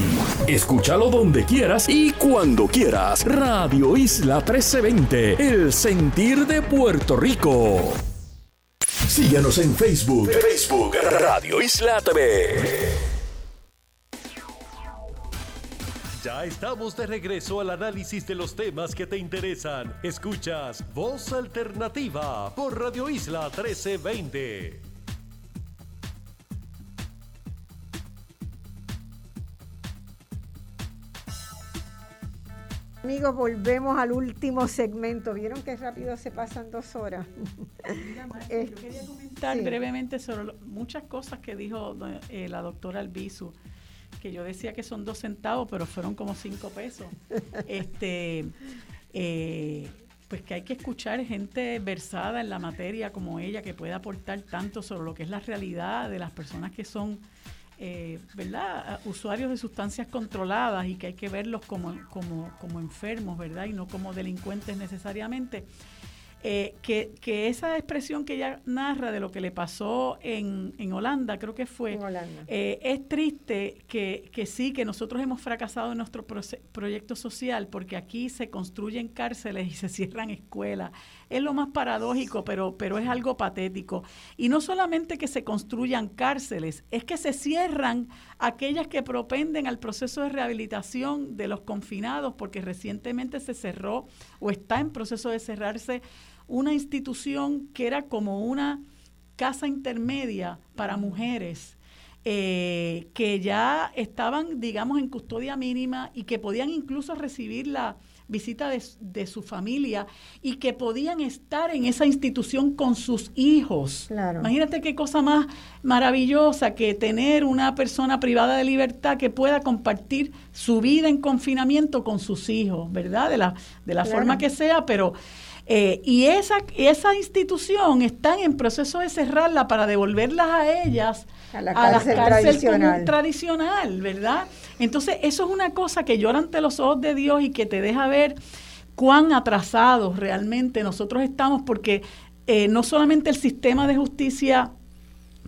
Escúchalo donde quieras y cuando quieras. Radio Isla 1320, el sentir de Puerto Rico. Síguenos en Facebook. Facebook Radio Isla TV. Ya estamos de regreso al análisis de los temas que te interesan. Escuchas Voz Alternativa por Radio Isla 1320. Amigos, volvemos al último segmento. ¿Vieron qué rápido se pasan dos horas? Eh, yo quería comentar brevemente sobre muchas cosas que dijo eh, la doctora Albizu que yo decía que son dos centavos, pero fueron como cinco pesos. este, eh, pues que hay que escuchar gente versada en la materia como ella, que pueda aportar tanto sobre lo que es la realidad de las personas que son, eh, ¿verdad?, usuarios de sustancias controladas y que hay que verlos como, como, como enfermos, ¿verdad?, y no como delincuentes necesariamente. Eh, que, que, esa expresión que ella narra de lo que le pasó en, en Holanda, creo que fue, eh, es triste que, que, sí, que nosotros hemos fracasado en nuestro proyecto social porque aquí se construyen cárceles y se cierran escuelas. Es lo más paradójico, pero, pero es algo patético. Y no solamente que se construyan cárceles, es que se cierran aquellas que propenden al proceso de rehabilitación de los confinados, porque recientemente se cerró o está en proceso de cerrarse una institución que era como una casa intermedia para mujeres eh, que ya estaban, digamos, en custodia mínima y que podían incluso recibir la visita de, su familia y que podían estar en esa institución con sus hijos. Imagínate qué cosa más maravillosa que tener una persona privada de libertad que pueda compartir su vida en confinamiento con sus hijos, ¿verdad? De la, de la forma que sea, pero eh, y esa, esa institución están en proceso de cerrarla para devolverlas a ellas a la cárcel, tradicional. tradicional, ¿verdad? Entonces, eso es una cosa que llora ante los ojos de Dios y que te deja ver cuán atrasados realmente nosotros estamos, porque eh, no solamente el sistema de justicia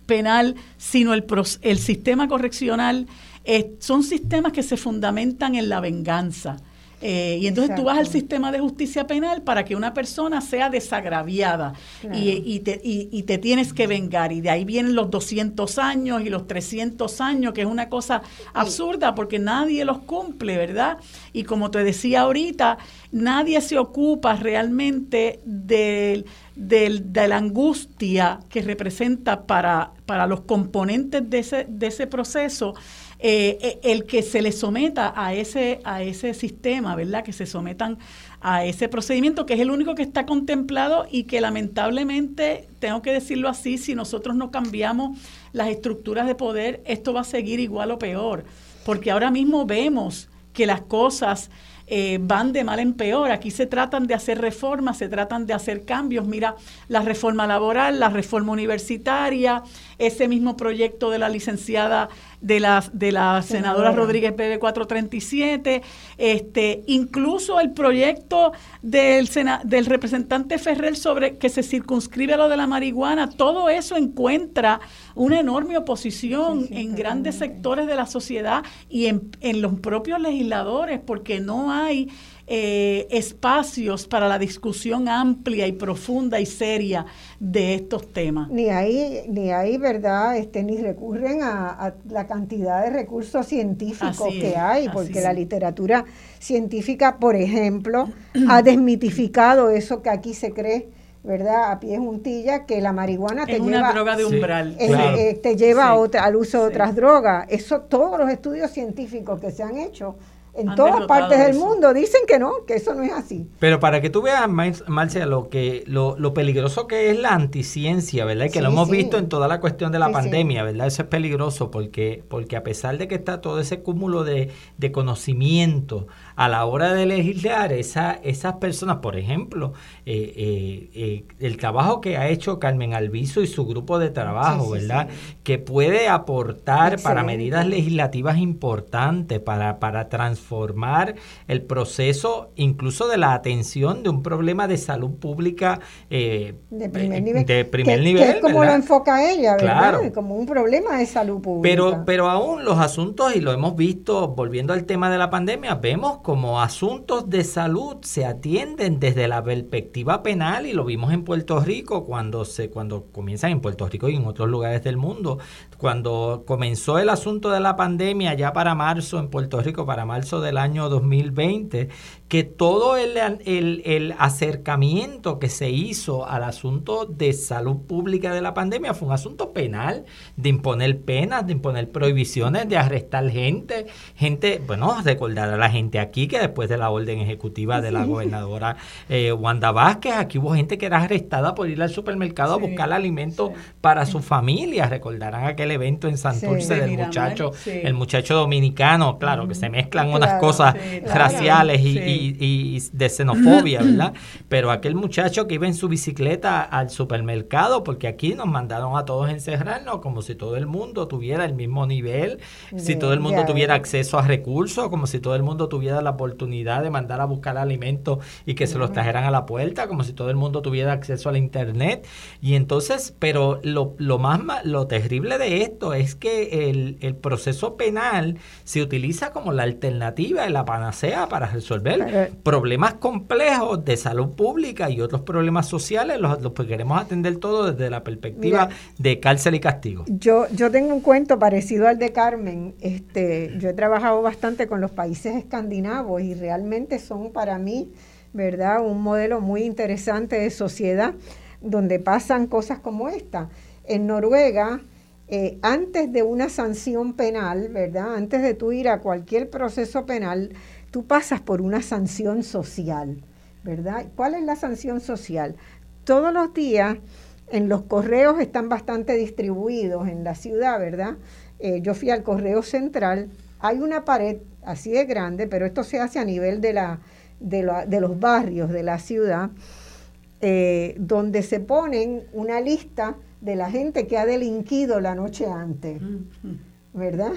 penal, sino el, el sistema correccional, eh, son sistemas que se fundamentan en la venganza. Eh, y entonces tú vas al sistema de justicia penal para que una persona sea desagraviada y, te, y, te, tienes que vengar. Y de ahí vienen los 200 años y los 300 años, que es una cosa absurda porque nadie los cumple, ¿verdad? Y como te decía ahorita, nadie se ocupa realmente de la angustia que representa para, para los componentes de ese, de ese proceso eh, eh, el que se les someta a ese, a ese sistema, ¿verdad? Que se sometan a ese procedimiento, que es el único que está contemplado y que lamentablemente, tengo que decirlo así, si nosotros no cambiamos las estructuras de poder, esto va a seguir igual o peor, porque ahora mismo vemos que las cosas eh, van de mal en peor. Aquí se tratan de hacer reformas, se tratan de hacer cambios. Mira, la reforma laboral, la reforma universitaria, ese mismo proyecto de la licenciada de la, de la senadora. Rodríguez PB 437, este, incluso el proyecto del, del representante Ferrer sobre que se circunscribe a lo de la marihuana, todo eso encuentra una enorme oposición en grandes sectores de la sociedad y en, en los propios legisladores, porque no hay eh, espacios para la discusión amplia y profunda y seria de estos temas. Ni hay, ni hay ¿verdad? Este, ni recurren a, la cantidad de recursos científicos que hay, porque la literatura científica, por ejemplo, ha desmitificado eso que aquí se cree. ¿verdad? A pie juntilla que la marihuana te es lleva una droga de umbral. Eh, te lleva al uso de otras drogas. Eso todos los estudios científicos que se han hecho en todas partes del mundo dicen que no, que eso no es así. Pero para que tú veas, Marcia, lo que lo, lo peligroso que es la anticiencia, ¿verdad? Y que lo hemos visto en toda la cuestión de la pandemia, ¿verdad? Eso es peligroso porque porque a pesar de que está todo ese cúmulo de, de conocimiento a la hora de legislar, esa, esas personas, por ejemplo, eh, eh, eh, el trabajo que ha hecho Carmen Alviso y su grupo de trabajo, ¿verdad? Que puede aportar para medidas legislativas importantes, para, para transformar el proceso incluso de la atención de un problema de salud pública de primer nivel. De primer nivel es como lo enfoca ella, ¿verdad? Como un problema de salud pública. Pero, pero aún los asuntos, y lo hemos visto, volviendo al tema de la pandemia, vemos como asuntos de salud se atienden desde la perspectiva penal y lo vimos en Puerto Rico cuando se cuando comienzan en Puerto Rico y en otros lugares del mundo cuando comenzó el asunto de la pandemia ya para marzo en Puerto Rico para marzo del año 2020 que todo el, el, acercamiento que se hizo al asunto de salud pública de la pandemia fue un asunto penal, de imponer penas, de imponer prohibiciones, de arrestar gente, gente, bueno, recordar a la gente aquí que después de la orden ejecutiva de la gobernadora eh, Wanda Vázquez, aquí hubo gente que era arrestada por ir al supermercado a buscar alimentos para su familia, recordarán aquel evento en Santurce del muchacho, el muchacho dominicano, claro, que se mezclan unas cosas raciales y y, de xenofobia, ¿verdad? Pero aquel muchacho que iba en su bicicleta al supermercado, porque aquí nos mandaron a todos encerrarnos como si todo el mundo tuviera el mismo nivel, si todo el mundo tuviera acceso a recursos, como si todo el mundo tuviera la oportunidad de mandar a buscar alimentos y que se los trajeran a la puerta, como si todo el mundo tuviera acceso al internet. Y entonces, pero lo, lo más lo terrible de esto es que el, el proceso penal se utiliza como la alternativa y la panacea para resolver problemas complejos de salud pública y otros problemas sociales los, los queremos atender todo desde la perspectiva de cárcel y castigo. Yo, yo tengo un cuento parecido al de Carmen. Este, yo he trabajado bastante con los países escandinavos y realmente son para mí, ¿verdad?, un modelo muy interesante de sociedad donde pasan cosas como esta. En Noruega, eh, antes de una sanción penal, ¿verdad? Antes de tú ir a cualquier proceso penal, tú pasas por una sanción social, ¿verdad? ¿Cuál es la sanción social? Todos los días en los correos están bastante distribuidos en la ciudad, ¿verdad? Eh, yo fui al correo central, hay una pared así de grande, pero esto se hace a nivel de, la, de, los barrios de la ciudad, eh, donde se ponen una lista de la gente que ha delinquido la noche antes. ¿verdad?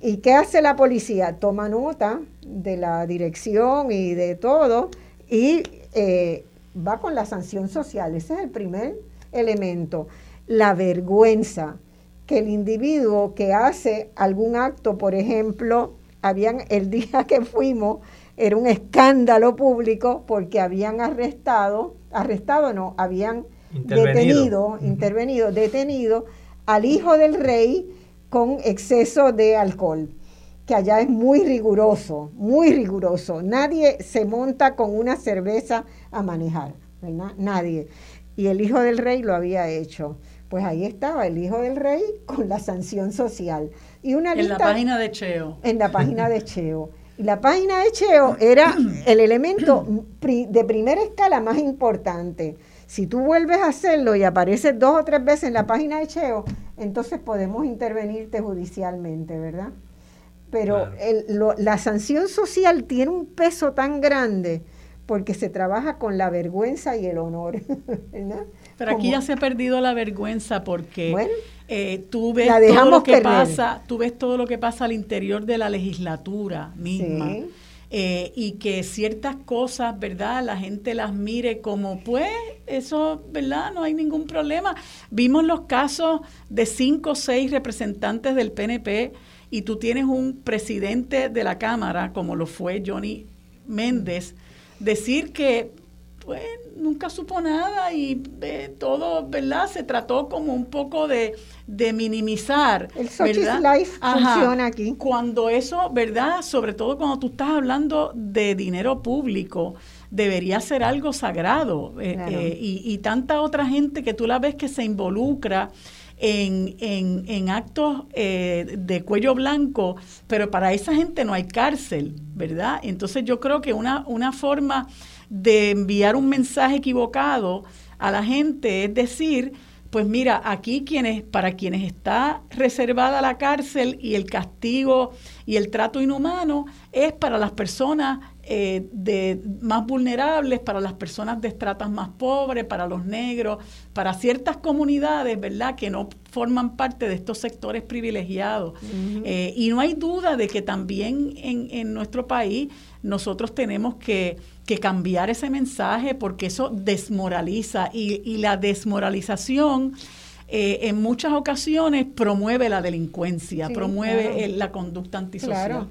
¿Y qué hace la policía? Toma nota de la dirección y de todo y eh, va con la sanción social. Ese es el primer elemento. La vergüenza que el individuo que hace algún acto, por ejemplo, habían el día que fuimos, era un escándalo público porque habían arrestado, arrestado no, habían detenido, intervenido, detenido al hijo del rey con exceso de alcohol, que allá es muy riguroso, muy riguroso. Nadie se monta con una cerveza a manejar, ¿verdad? Nadie. Y el hijo del rey lo había hecho. Pues ahí estaba el hijo del rey con la sanción social. Y una en la página de Cheo. En la página de Cheo. Y la página de Cheo era el elemento de primera escala más importante. Si tú vuelves a hacerlo y apareces dos o tres veces en la página de Cheo, entonces podemos intervenirte judicialmente, ¿verdad? Pero la sanción social tiene un peso tan grande porque se trabaja con la vergüenza y el honor. Pero aquí ya se ha perdido la vergüenza porque eh, tú ves todo lo que pasa, tú ves todo lo que pasa al interior de la legislatura misma. Eh, y que ciertas cosas, ¿verdad? La gente las mire como, pues, eso, ¿verdad? No hay ningún problema. Vimos los casos de cinco o seis representantes del PNP y tú tienes un presidente de la Cámara, como lo fue Johnny Méndez, decir que pues nunca supo nada y eh, todo, ¿verdad? Se trató como un poco de, minimizar. El ¿verdad? Life funciona aquí. Cuando eso, ¿verdad? Sobre todo cuando tú estás hablando de dinero público, debería ser algo sagrado. Eh, eh, y, y, tanta otra gente que tú la ves que se involucra en, en, en actos de cuello blanco, pero para esa gente no hay cárcel, ¿verdad? Entonces yo creo que una, una forma de enviar un mensaje equivocado a la gente, es decir, pues mira, aquí quienes, para quienes está reservada la cárcel y el castigo y el trato inhumano es para las personas eh, de, más vulnerables, para las personas de estratas más pobres, para los negros, para ciertas comunidades, ¿verdad?, que no forman parte de estos sectores privilegiados. Eh, y no hay duda de que también en, en nuestro país nosotros tenemos que que cambiar ese mensaje porque eso desmoraliza y, la desmoralización eh, en muchas ocasiones promueve la delincuencia, promueve la conducta antisocial.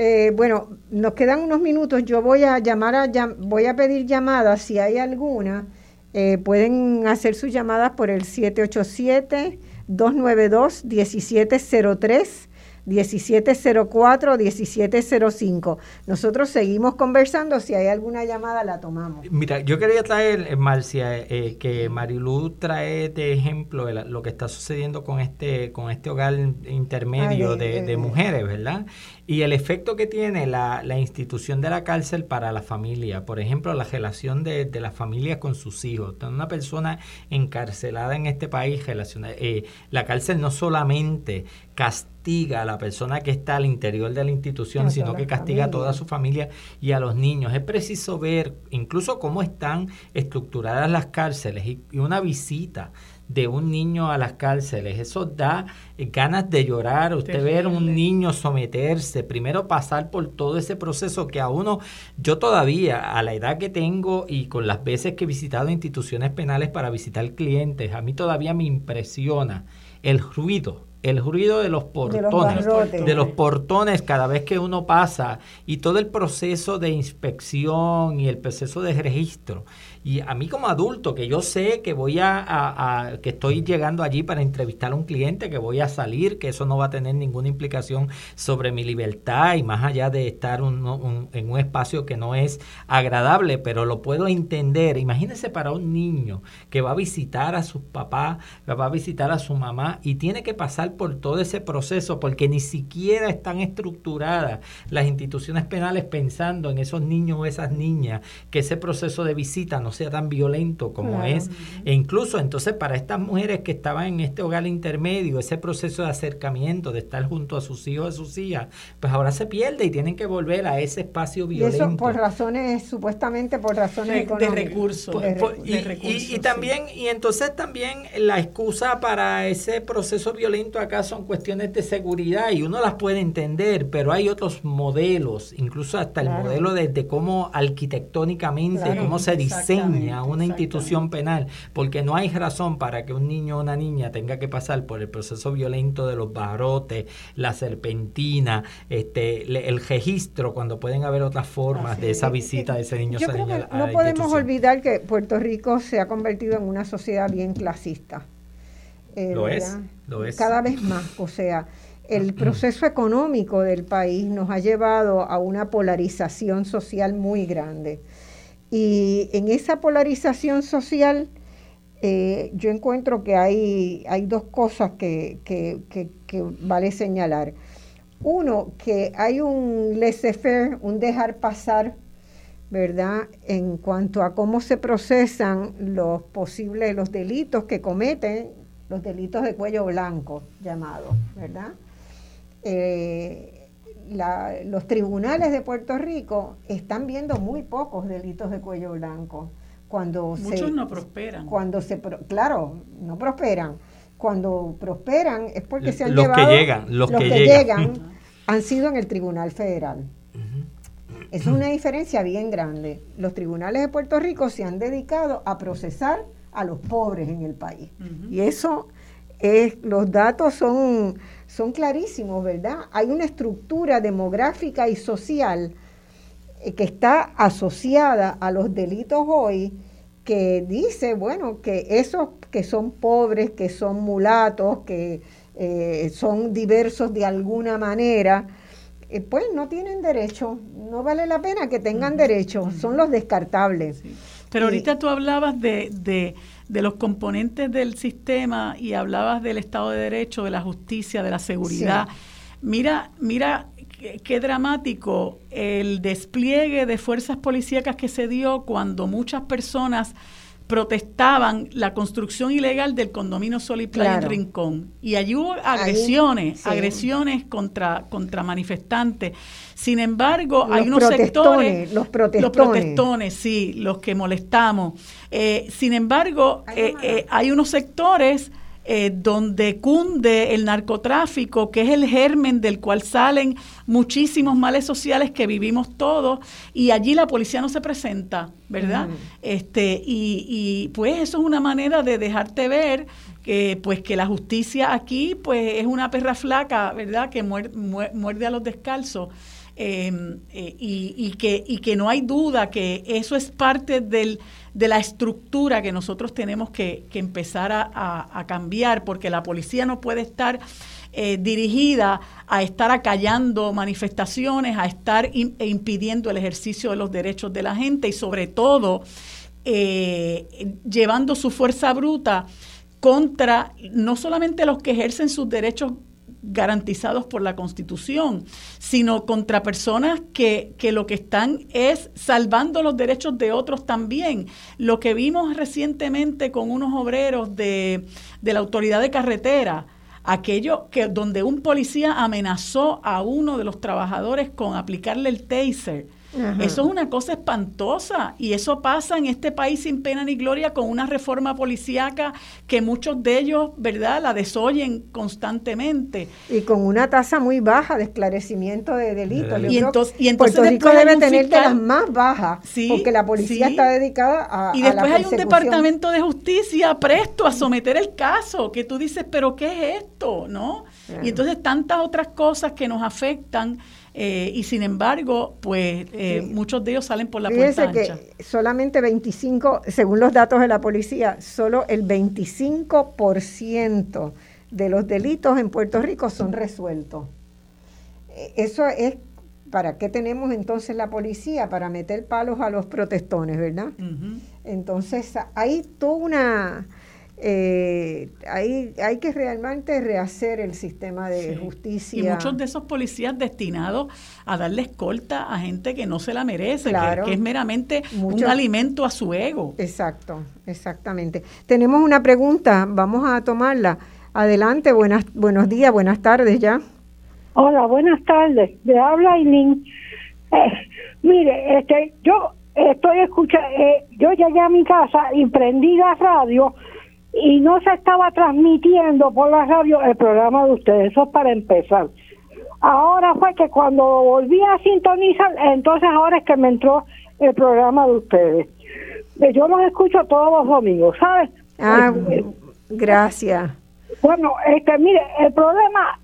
Eh, bueno, nos quedan unos minutos. Yo voy a llamar a voy a pedir llamadas si hay alguna. Eh, pueden hacer sus llamadas por el 787 292 1703 1704 1705. Nosotros seguimos conversando, si hay alguna llamada la tomamos. Mira, yo quería traer, eh, Marcia, eh, que Marilu trae de ejemplo lo que está sucediendo con este con este hogar intermedio de, mujeres, ¿verdad? Y el efecto que tiene la, institución de la cárcel para la familia, por ejemplo, la relación de, de la familia con sus hijos. Una persona encarcelada en este país, eh, la cárcel no solamente castiga a la persona que está al interior de la institución, sino que castiga a toda su familia y a los niños. Es preciso ver incluso cómo están estructuradas las cárceles y, una visita de un niño a las cárceles. Eso da ganas de llorar. Usted ver un niño someterse, primero pasar por todo ese proceso que a uno, yo todavía, a la edad que tengo y con las veces que he visitado instituciones penales para visitar clientes, a mí todavía me impresiona el ruido el ruido de los portones, de los, portones cada vez que uno pasa y todo el proceso de inspección y el proceso de registro. Y a mí como adulto, que yo sé que voy a, que estoy llegando allí para entrevistar a un cliente, que voy a salir, que eso no va a tener ninguna implicación sobre mi libertad y más allá de estar en un espacio que no es agradable, pero lo puedo entender. Imagínese para un niño que va a visitar a su papá, va a visitar a su mamá y tiene que pasar por todo ese proceso porque ni siquiera están estructuradas las instituciones penales pensando en esos niños o esas niñas, que ese proceso de visita no sea tan violento como es. E incluso entonces para estas mujeres que estaban en este hogar intermedio, ese proceso de acercamiento, de estar junto a sus hijos, a sus hijas, pues ahora se pierde y tienen que volver a ese espacio violento. Y eso por razones, supuestamente por razones de, recursos. y, también, y entonces también la excusa para ese proceso violento acá son cuestiones de seguridad y uno las puede entender, pero hay otros modelos, incluso hasta el modelo de, cómo arquitectónicamente, cómo se diseña una institución penal, porque no hay razón para que un niño o una niña tenga que pasar por el proceso violento de los barrotes, la serpentina, este, el registro, cuando pueden haber otras formas de esa visita de ese niño. Yo creo que no podemos olvidar que Puerto Rico se ha convertido en una sociedad bien clasista. Eh, lo es, lo es. Cada vez más, o sea, el proceso económico del país nos ha llevado a una polarización social muy grande. Y en esa polarización social, eh, yo encuentro que hay, hay dos cosas que, que, que, vale señalar. Uno, que hay un laissez-faire, un dejar pasar, ¿verdad? En cuanto a cómo se procesan los posibles, los delitos que cometen, los delitos de cuello blanco, llamados, ¿verdad? Eh, los tribunales de Puerto Rico están viendo muy pocos delitos de cuello blanco. Cuando muchos no prosperan. cuando se claro no prosperan. Cuando prosperan es porque se han los que llegan los, que, llegan, han sido en el tribunal federal. Es una diferencia bien grande. Los tribunales de Puerto Rico se han dedicado a procesar a los pobres en el país. Y eso es los datos son son clarísimos verdad hay una estructura demográfica y social eh, que está asociada a los delitos hoy, que dice, bueno, que esos que son pobres, que son mulatos, que eh, son diversos de alguna manera, eh, pues no tienen derecho, no vale la pena que tengan derecho, son los descartables. Pero ahorita tú hablabas de, de, de, los componentes del sistema y hablabas del Estado de Derecho, de la justicia, de la seguridad. Mira, mira qué, dramático el despliegue de fuerzas policíacas que se dio cuando muchas personas protestaban la construcción ilegal del condominio Sol y Playa en Rincón. Y allí hubo agresiones, agresiones contra, contra manifestantes. Sin embargo, hay unos sectores... Los protestones. Los protestones, sí, los que molestamos. Eh, sin embargo, eh, eh, hay unos sectores eh, donde cunde el narcotráfico, que es el germen del cual salen muchísimos males sociales que vivimos todos, y allí la policía no se presenta, ¿verdad? este, y, y pues eso es una manera de dejarte ver que pues que la justicia aquí pues es una perra flaca, ¿verdad? Que muerde, a los descalzos. Em, eh, y, y, que, y que no hay duda que eso es parte del, de la estructura que nosotros tenemos que, empezar a, cambiar, porque la policía no puede estar eh, dirigida a estar acallando manifestaciones, a estar e impidiendo el ejercicio de los derechos de la gente y sobre todo eh, llevando su fuerza bruta contra no solamente los que ejercen sus derechos garantizados por la Constitución, sino contra personas que, que, lo que están es salvando los derechos de otros también. Lo que vimos recientemente con unos obreros de, de la autoridad de carretera, aquello que donde un policía amenazó a uno de los trabajadores con aplicarle el taser eso es una cosa espantosa y eso pasa en este país sin pena ni gloria con una reforma policíaca que muchos de ellos, ¿verdad?, la desoyen constantemente. Y con una tasa muy baja de esclarecimiento de delitos. Y, entonces, y entonces Puerto Rico debe tener de las más bajas porque la policía está dedicada a Y después hay un departamento de justicia presto a someter el caso, que tú dices, pero ¿qué es esto? ¿No? Y entonces tantas otras cosas que nos afectan eh, y sin embargo, pues eh, muchos de ellos salen por la puerta ancha. que solamente 25, según los datos de la policía, solo el 25% de los delitos en Puerto Rico son resueltos. Eh, eso es, ¿para qué tenemos entonces la policía? Para meter palos a los protestones, ¿verdad? Entonces, hay toda una eh, hay, hay que realmente rehacer el sistema de justicia. Y muchos de esos policías destinados a darle escolta a gente que no se la merece, que, es meramente un alimento a su ego. Exacto, exactamente. Tenemos una pregunta, vamos a tomarla. Adelante, buenas, buenos días, buenas tardes ya. Hola, buenas tardes. Le habla Aileen. Eh, mire, este, yo estoy escuchando, eh, yo llegué a mi casa y prendí la radio y no se estaba transmitiendo por la radio el programa de ustedes, eso es para empezar. Ahora fue que cuando volví a sintonizar, entonces ahora es que me entró el programa de ustedes. Eh, yo los escucho todos los domingos, ¿sabes? Ah, eh, gracias. Bueno, este, mire, el problema,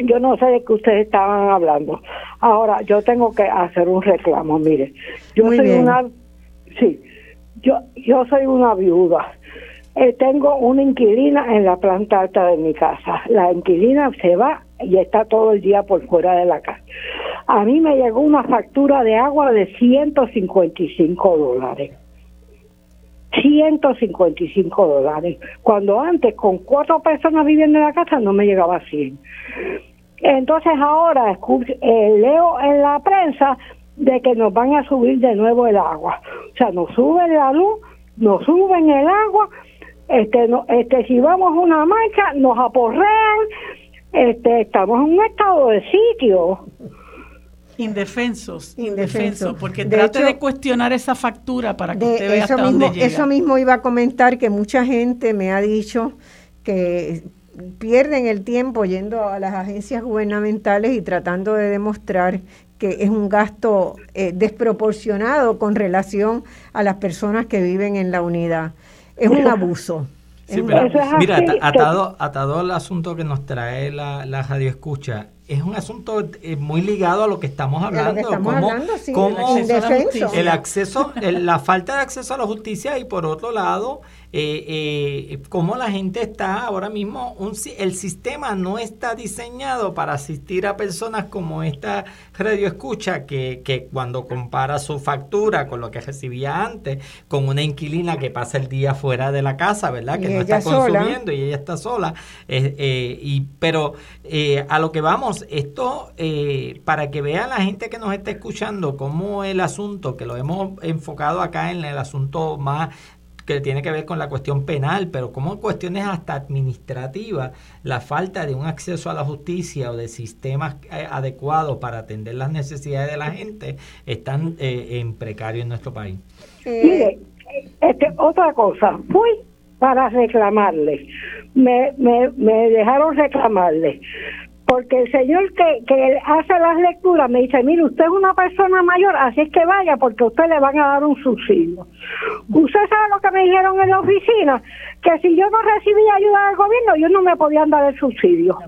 yo no sé de qué ustedes estaban hablando. Ahora, yo tengo que hacer un reclamo, mire. Yo soy una, sí, yo, yo soy una viuda eh, tengo una inquilina en la planta alta de mi casa. La inquilina se va y está todo el día por fuera de la casa. A mí me llegó una factura de agua de 155 dólares. 155 dólares, cuando antes con cuatro personas viviendo en la casa no me llegaba a 100. Entonces ahora eh, leo en la prensa de que nos van a subir de nuevo el agua. O sea, nos suben la luz, nos suben el agua, este, no, este, si vamos a una marcha, nos aporrean, este, estamos en un estado de sitio. Indefensos, indefensos, porque trate de cuestionar esa factura para que usted vea hasta mismo, dónde llega. Eso mismo iba a comentar que mucha gente me ha dicho que pierden el tiempo yendo a las agencias gubernamentales y tratando de demostrar que es un gasto eh, desproporcionado con relación a las personas que viven en la unidad. Es un abuso. mira, atado, atado al asunto que nos trae la, la radio escucha, es un asunto eh, muy ligado a lo que estamos hablando. como el acceso, la falta de acceso a la justicia y por otro lado, eh, eh, cómo la gente está ahora mismo, un, el sistema no está diseñado para asistir a personas como esta radio escucha que, que cuando compara su factura con lo que recibía antes, con una inquilina que pasa el día fuera de la casa, ¿verdad? Que no está consumiendo y ella está sola. Eh, y, pero a lo que vamos, esto para que vea la gente que nos está escuchando cómo el asunto, que lo hemos enfocado acá en el asunto más que tiene que ver con la cuestión penal, pero como cuestiones hasta administrativas, la falta de un acceso a la justicia o de sistemas eh, adecuados para atender las necesidades de la gente están eh, en precario en nuestro país. Mire, este, otra cosa, fui para reclamarle, me, me, me dejaron reclamarle porque el señor que, que hace las lecturas me dice, mire, usted es una persona mayor, así es que vaya porque a usted le van a dar un subsidio. Usted sabe lo que me dijeron en la oficina, que si yo no recibía ayuda del gobierno, ellos no me podían dar el subsidio.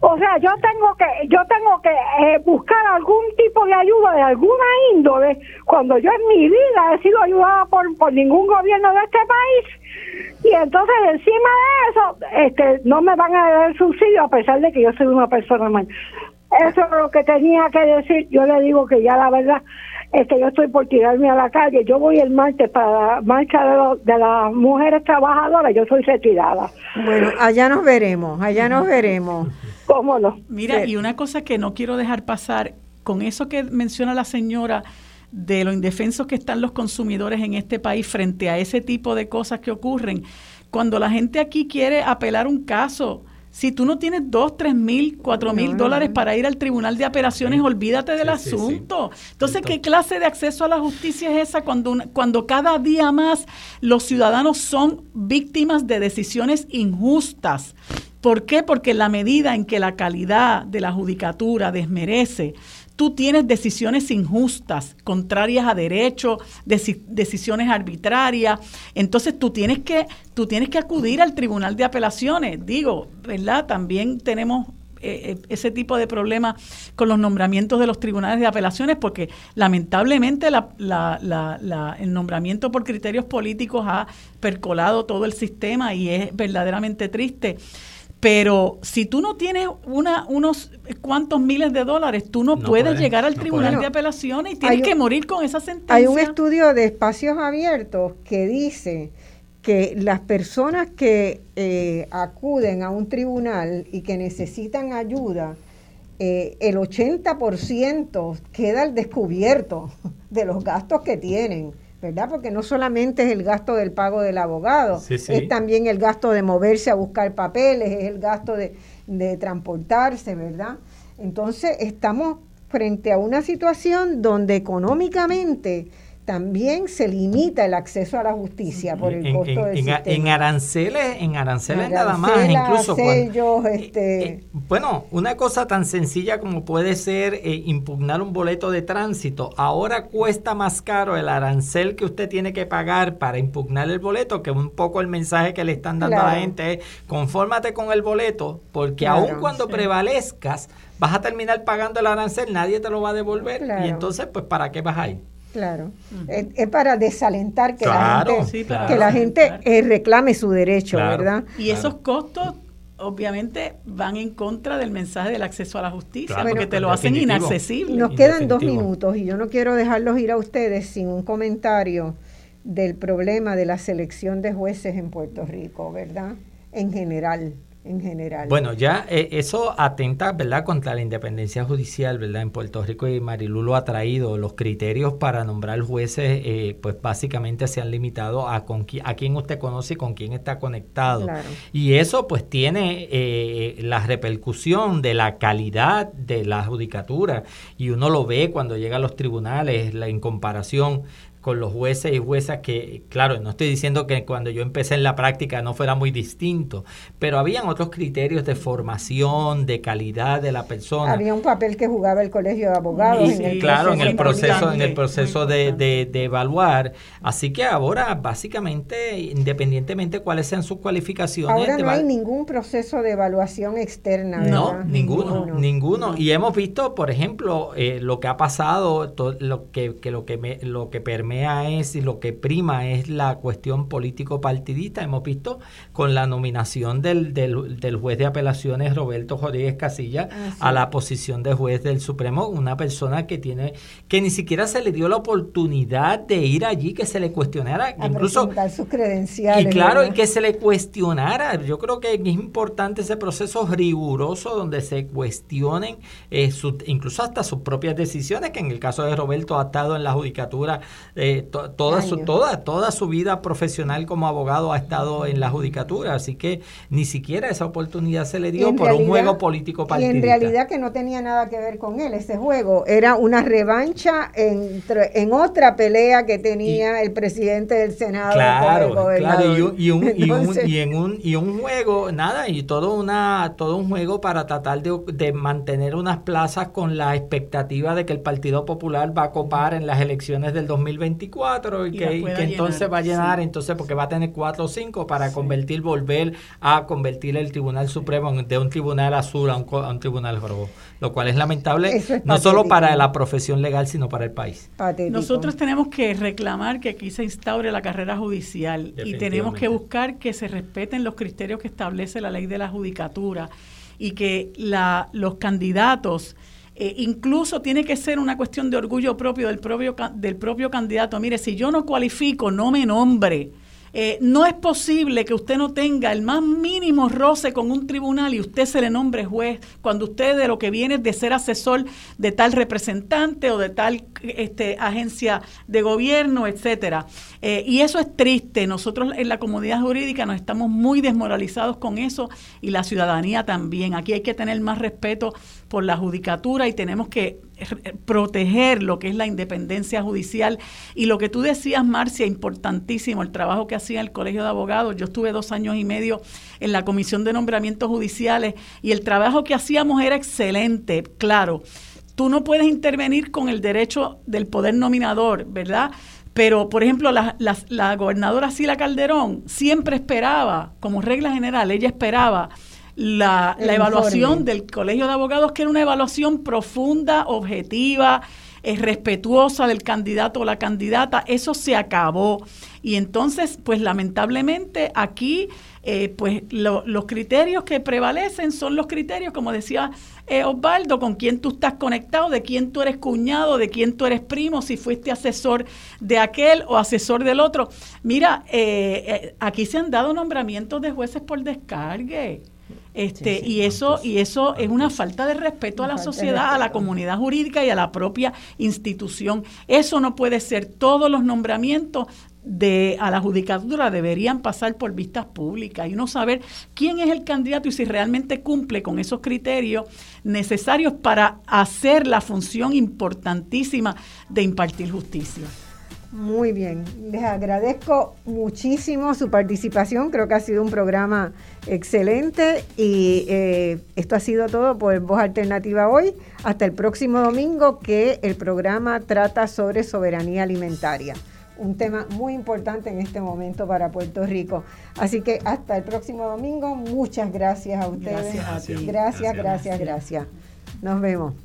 O sea, yo tengo que yo tengo que eh, buscar algún tipo de ayuda de alguna índole cuando yo en mi vida he sido ayudada por, por ningún gobierno de este país y entonces encima de eso, este, no me van a dar subsidio a pesar de que yo soy una persona mayor. Eso es lo que tenía que decir. Yo le digo que ya la verdad es que yo estoy por tirarme a la calle. Yo voy el martes para la marcha de, de las mujeres trabajadoras. Yo soy retirada. Bueno, allá nos veremos, allá nos veremos. ¿Cómo no? Mira, y una cosa que no quiero dejar pasar, con eso que menciona la señora de lo indefensos que están los consumidores en este país frente a ese tipo de cosas que ocurren. Cuando la gente aquí quiere apelar un caso, si tú no tienes dos, tres mil, cuatro mil dólares para ir al tribunal de apelaciones, olvídate del asunto. Entonces, ¿qué clase de acceso a la justicia es esa cuando, cuando cada día más los ciudadanos son víctimas de decisiones injustas? ¿Por qué? Porque la medida en que la calidad de la judicatura desmerece tú tienes decisiones injustas, contrarias a derecho, decisiones arbitrarias, entonces tú tienes que tú tienes que acudir al Tribunal de Apelaciones. Digo, ¿verdad? También tenemos eh, eh, ese tipo de problemas con los nombramientos de los tribunales de apelaciones, porque lamentablemente el nombramiento por criterios políticos ha percolado todo el sistema y es verdaderamente triste. Pero si tú no tienes una, unos cuantos miles de dólares, tú no, puedes llegar al tribunal de apelaciones y tienes que morir con esa sentencia. Hay un estudio de espacios abiertos que dice que las personas que eh, acuden a un tribunal y que necesitan ayuda, eh, el 80% queda al descubierto de los gastos que tienen. ¿Verdad? Porque no solamente es el gasto del pago del abogado, es también el gasto de moverse a buscar papeles, es el gasto de, de transportarse, ¿verdad? Entonces estamos frente a una situación donde económicamente también se limita el acceso a la justicia por el costo en, del en, sistema. En aranceles, en aranceles nada más, incluso sellos, este... Eh, eh, bueno, una cosa tan sencilla como puede ser eh, impugnar un boleto de tránsito, ahora cuesta más caro el arancel que usted tiene que pagar para impugnar el boleto, que un poco el mensaje que le están dando a la gente es, confórmate con el boleto, porque aun cuando prevalezcas, vas a terminar pagando el arancel, nadie te lo va a devolver, y entonces, pues, ¿para qué vas Claro, es, para desalentar que la gente, que la gente eh, reclame su derecho, ¿verdad? Y esos costos obviamente van en contra del mensaje del acceso a la justicia, porque te lo hacen inaccesible. Nos quedan dos minutos y yo no quiero dejarlos ir a ustedes sin un comentario del problema de la selección de jueces en Puerto Rico, ¿verdad? En general en general. Bueno, ya eh, eso atenta, ¿verdad?, contra la independencia judicial, ¿verdad? En Puerto Rico y Marilu lo ha traído. Los criterios para nombrar jueces, eh, pues básicamente se han limitado a, con a quién usted conoce y con quién está conectado. Y eso, pues, tiene eh, la repercusión de la calidad de la judicatura. Y uno lo ve cuando llega a los tribunales, la, en comparación con los jueces y juezas que, claro, no estoy diciendo que cuando yo empecé en la práctica no fuera muy distinto, pero habían otros criterios de formación, de calidad de la persona. Había un papel que jugaba el colegio de abogados. en el claro, en el proceso, en el proceso de, de, evaluar. Así que ahora, básicamente, independientemente cuáles sean sus cualificaciones. Ahora no hay ningún proceso de evaluación externa. No, ninguno, ninguno, Y hemos visto, por ejemplo, eh, lo que ha pasado, todo, lo que, que lo que me, lo que permite es y lo que prima es la cuestión político-partidista. Hemos visto con la nominación del, del, juez de apelaciones Roberto Rodríguez Casilla ah, a la posición de juez del Supremo, una persona que tiene que ni siquiera se le dio la oportunidad de ir allí, que se le cuestionara, incluso sus credenciales. Y claro, y que se le cuestionara. Yo creo que es importante ese proceso riguroso donde se cuestionen eh, incluso hasta sus propias decisiones, que en el caso de Roberto ha estado en la judicatura eh, toda, su, toda, toda su vida profesional como abogado ha estado en la judicatura, así que ni siquiera esa oportunidad se le dio por un juego político partidista. Y en realidad que no tenía nada que ver con él, ese juego era una revancha entre, en otra pelea que tenía el presidente del Senado. Claro, claro, y, un, y, un, y, en un, y un juego, nada, y todo, una, todo un juego para tratar de, de mantener unas plazas con la expectativa de que el Partido Popular va a copar en las elecciones del 2020 y, que, entonces va a llenar, entonces porque va a tener cuatro o cinco para convertir, volver a convertir el Tribunal Supremo de un tribunal azul a un, tribunal rojo, lo cual es lamentable no solo para la profesión legal, sino para el país. Nosotros tenemos que reclamar que aquí se instaure la carrera judicial y tenemos que buscar que se respeten los criterios que establece la ley de la judicatura y que la, los candidatos eh, incluso tiene que ser una cuestión de orgullo propio del propio, del propio candidato. Mire, si yo no cualifico, no me nombre. Eh, no es posible que usted no tenga el más mínimo roce con un tribunal y usted se le nombre juez cuando usted de lo que viene es de ser asesor de tal representante o de tal este, agencia de gobierno, etcétera. Eh, y eso es triste. Nosotros en la comunidad jurídica nos estamos muy desmoralizados con eso y la ciudadanía también. Aquí hay que tener más respeto por la judicatura y tenemos que proteger lo que es la independencia judicial. Y lo que tú decías, Marcia, importantísimo, el trabajo que hacía el Colegio de Abogados. Yo estuve dos años y medio en la Comisión de Nombramientos Judiciales y el trabajo que hacíamos era excelente, claro. Tú no puedes intervenir con el derecho del poder nominador, ¿verdad? Pero, por ejemplo, la, la gobernadora Sila Calderón siempre esperaba, como regla general, ella esperaba la, evaluación del Colegio de Abogados, que era una evaluación profunda, objetiva, es respetuosa del candidato o la candidata, eso se acabó. Y entonces, pues lamentablemente aquí, eh, pues los criterios que prevalecen son los criterios, como decía eh, Osvaldo, con quién tú estás conectado, de quién tú eres cuñado, de quién tú eres primo, si fuiste asesor de aquel o asesor del otro. Mira, eh, aquí se han dado nombramientos de jueces por descargue. Este, y eso y eso es una falta de respeto a la sociedad, a la comunidad jurídica y a la propia institución. Eso no puede ser. Todos los nombramientos de a la judicatura deberían pasar por vistas públicas y uno saber quién es el candidato y si realmente cumple con esos criterios necesarios para hacer la función importantísima de impartir justicia. Muy bien, les agradezco muchísimo su participación, creo que ha sido un programa excelente y eh, esto ha sido todo por Voz Alternativa hoy. Hasta el próximo domingo que el programa trata sobre soberanía alimentaria, un tema muy importante en este momento para Puerto Rico. Así que hasta el próximo domingo, muchas gracias a ustedes. Gracias, gracias, gracias. gracias. Nos vemos.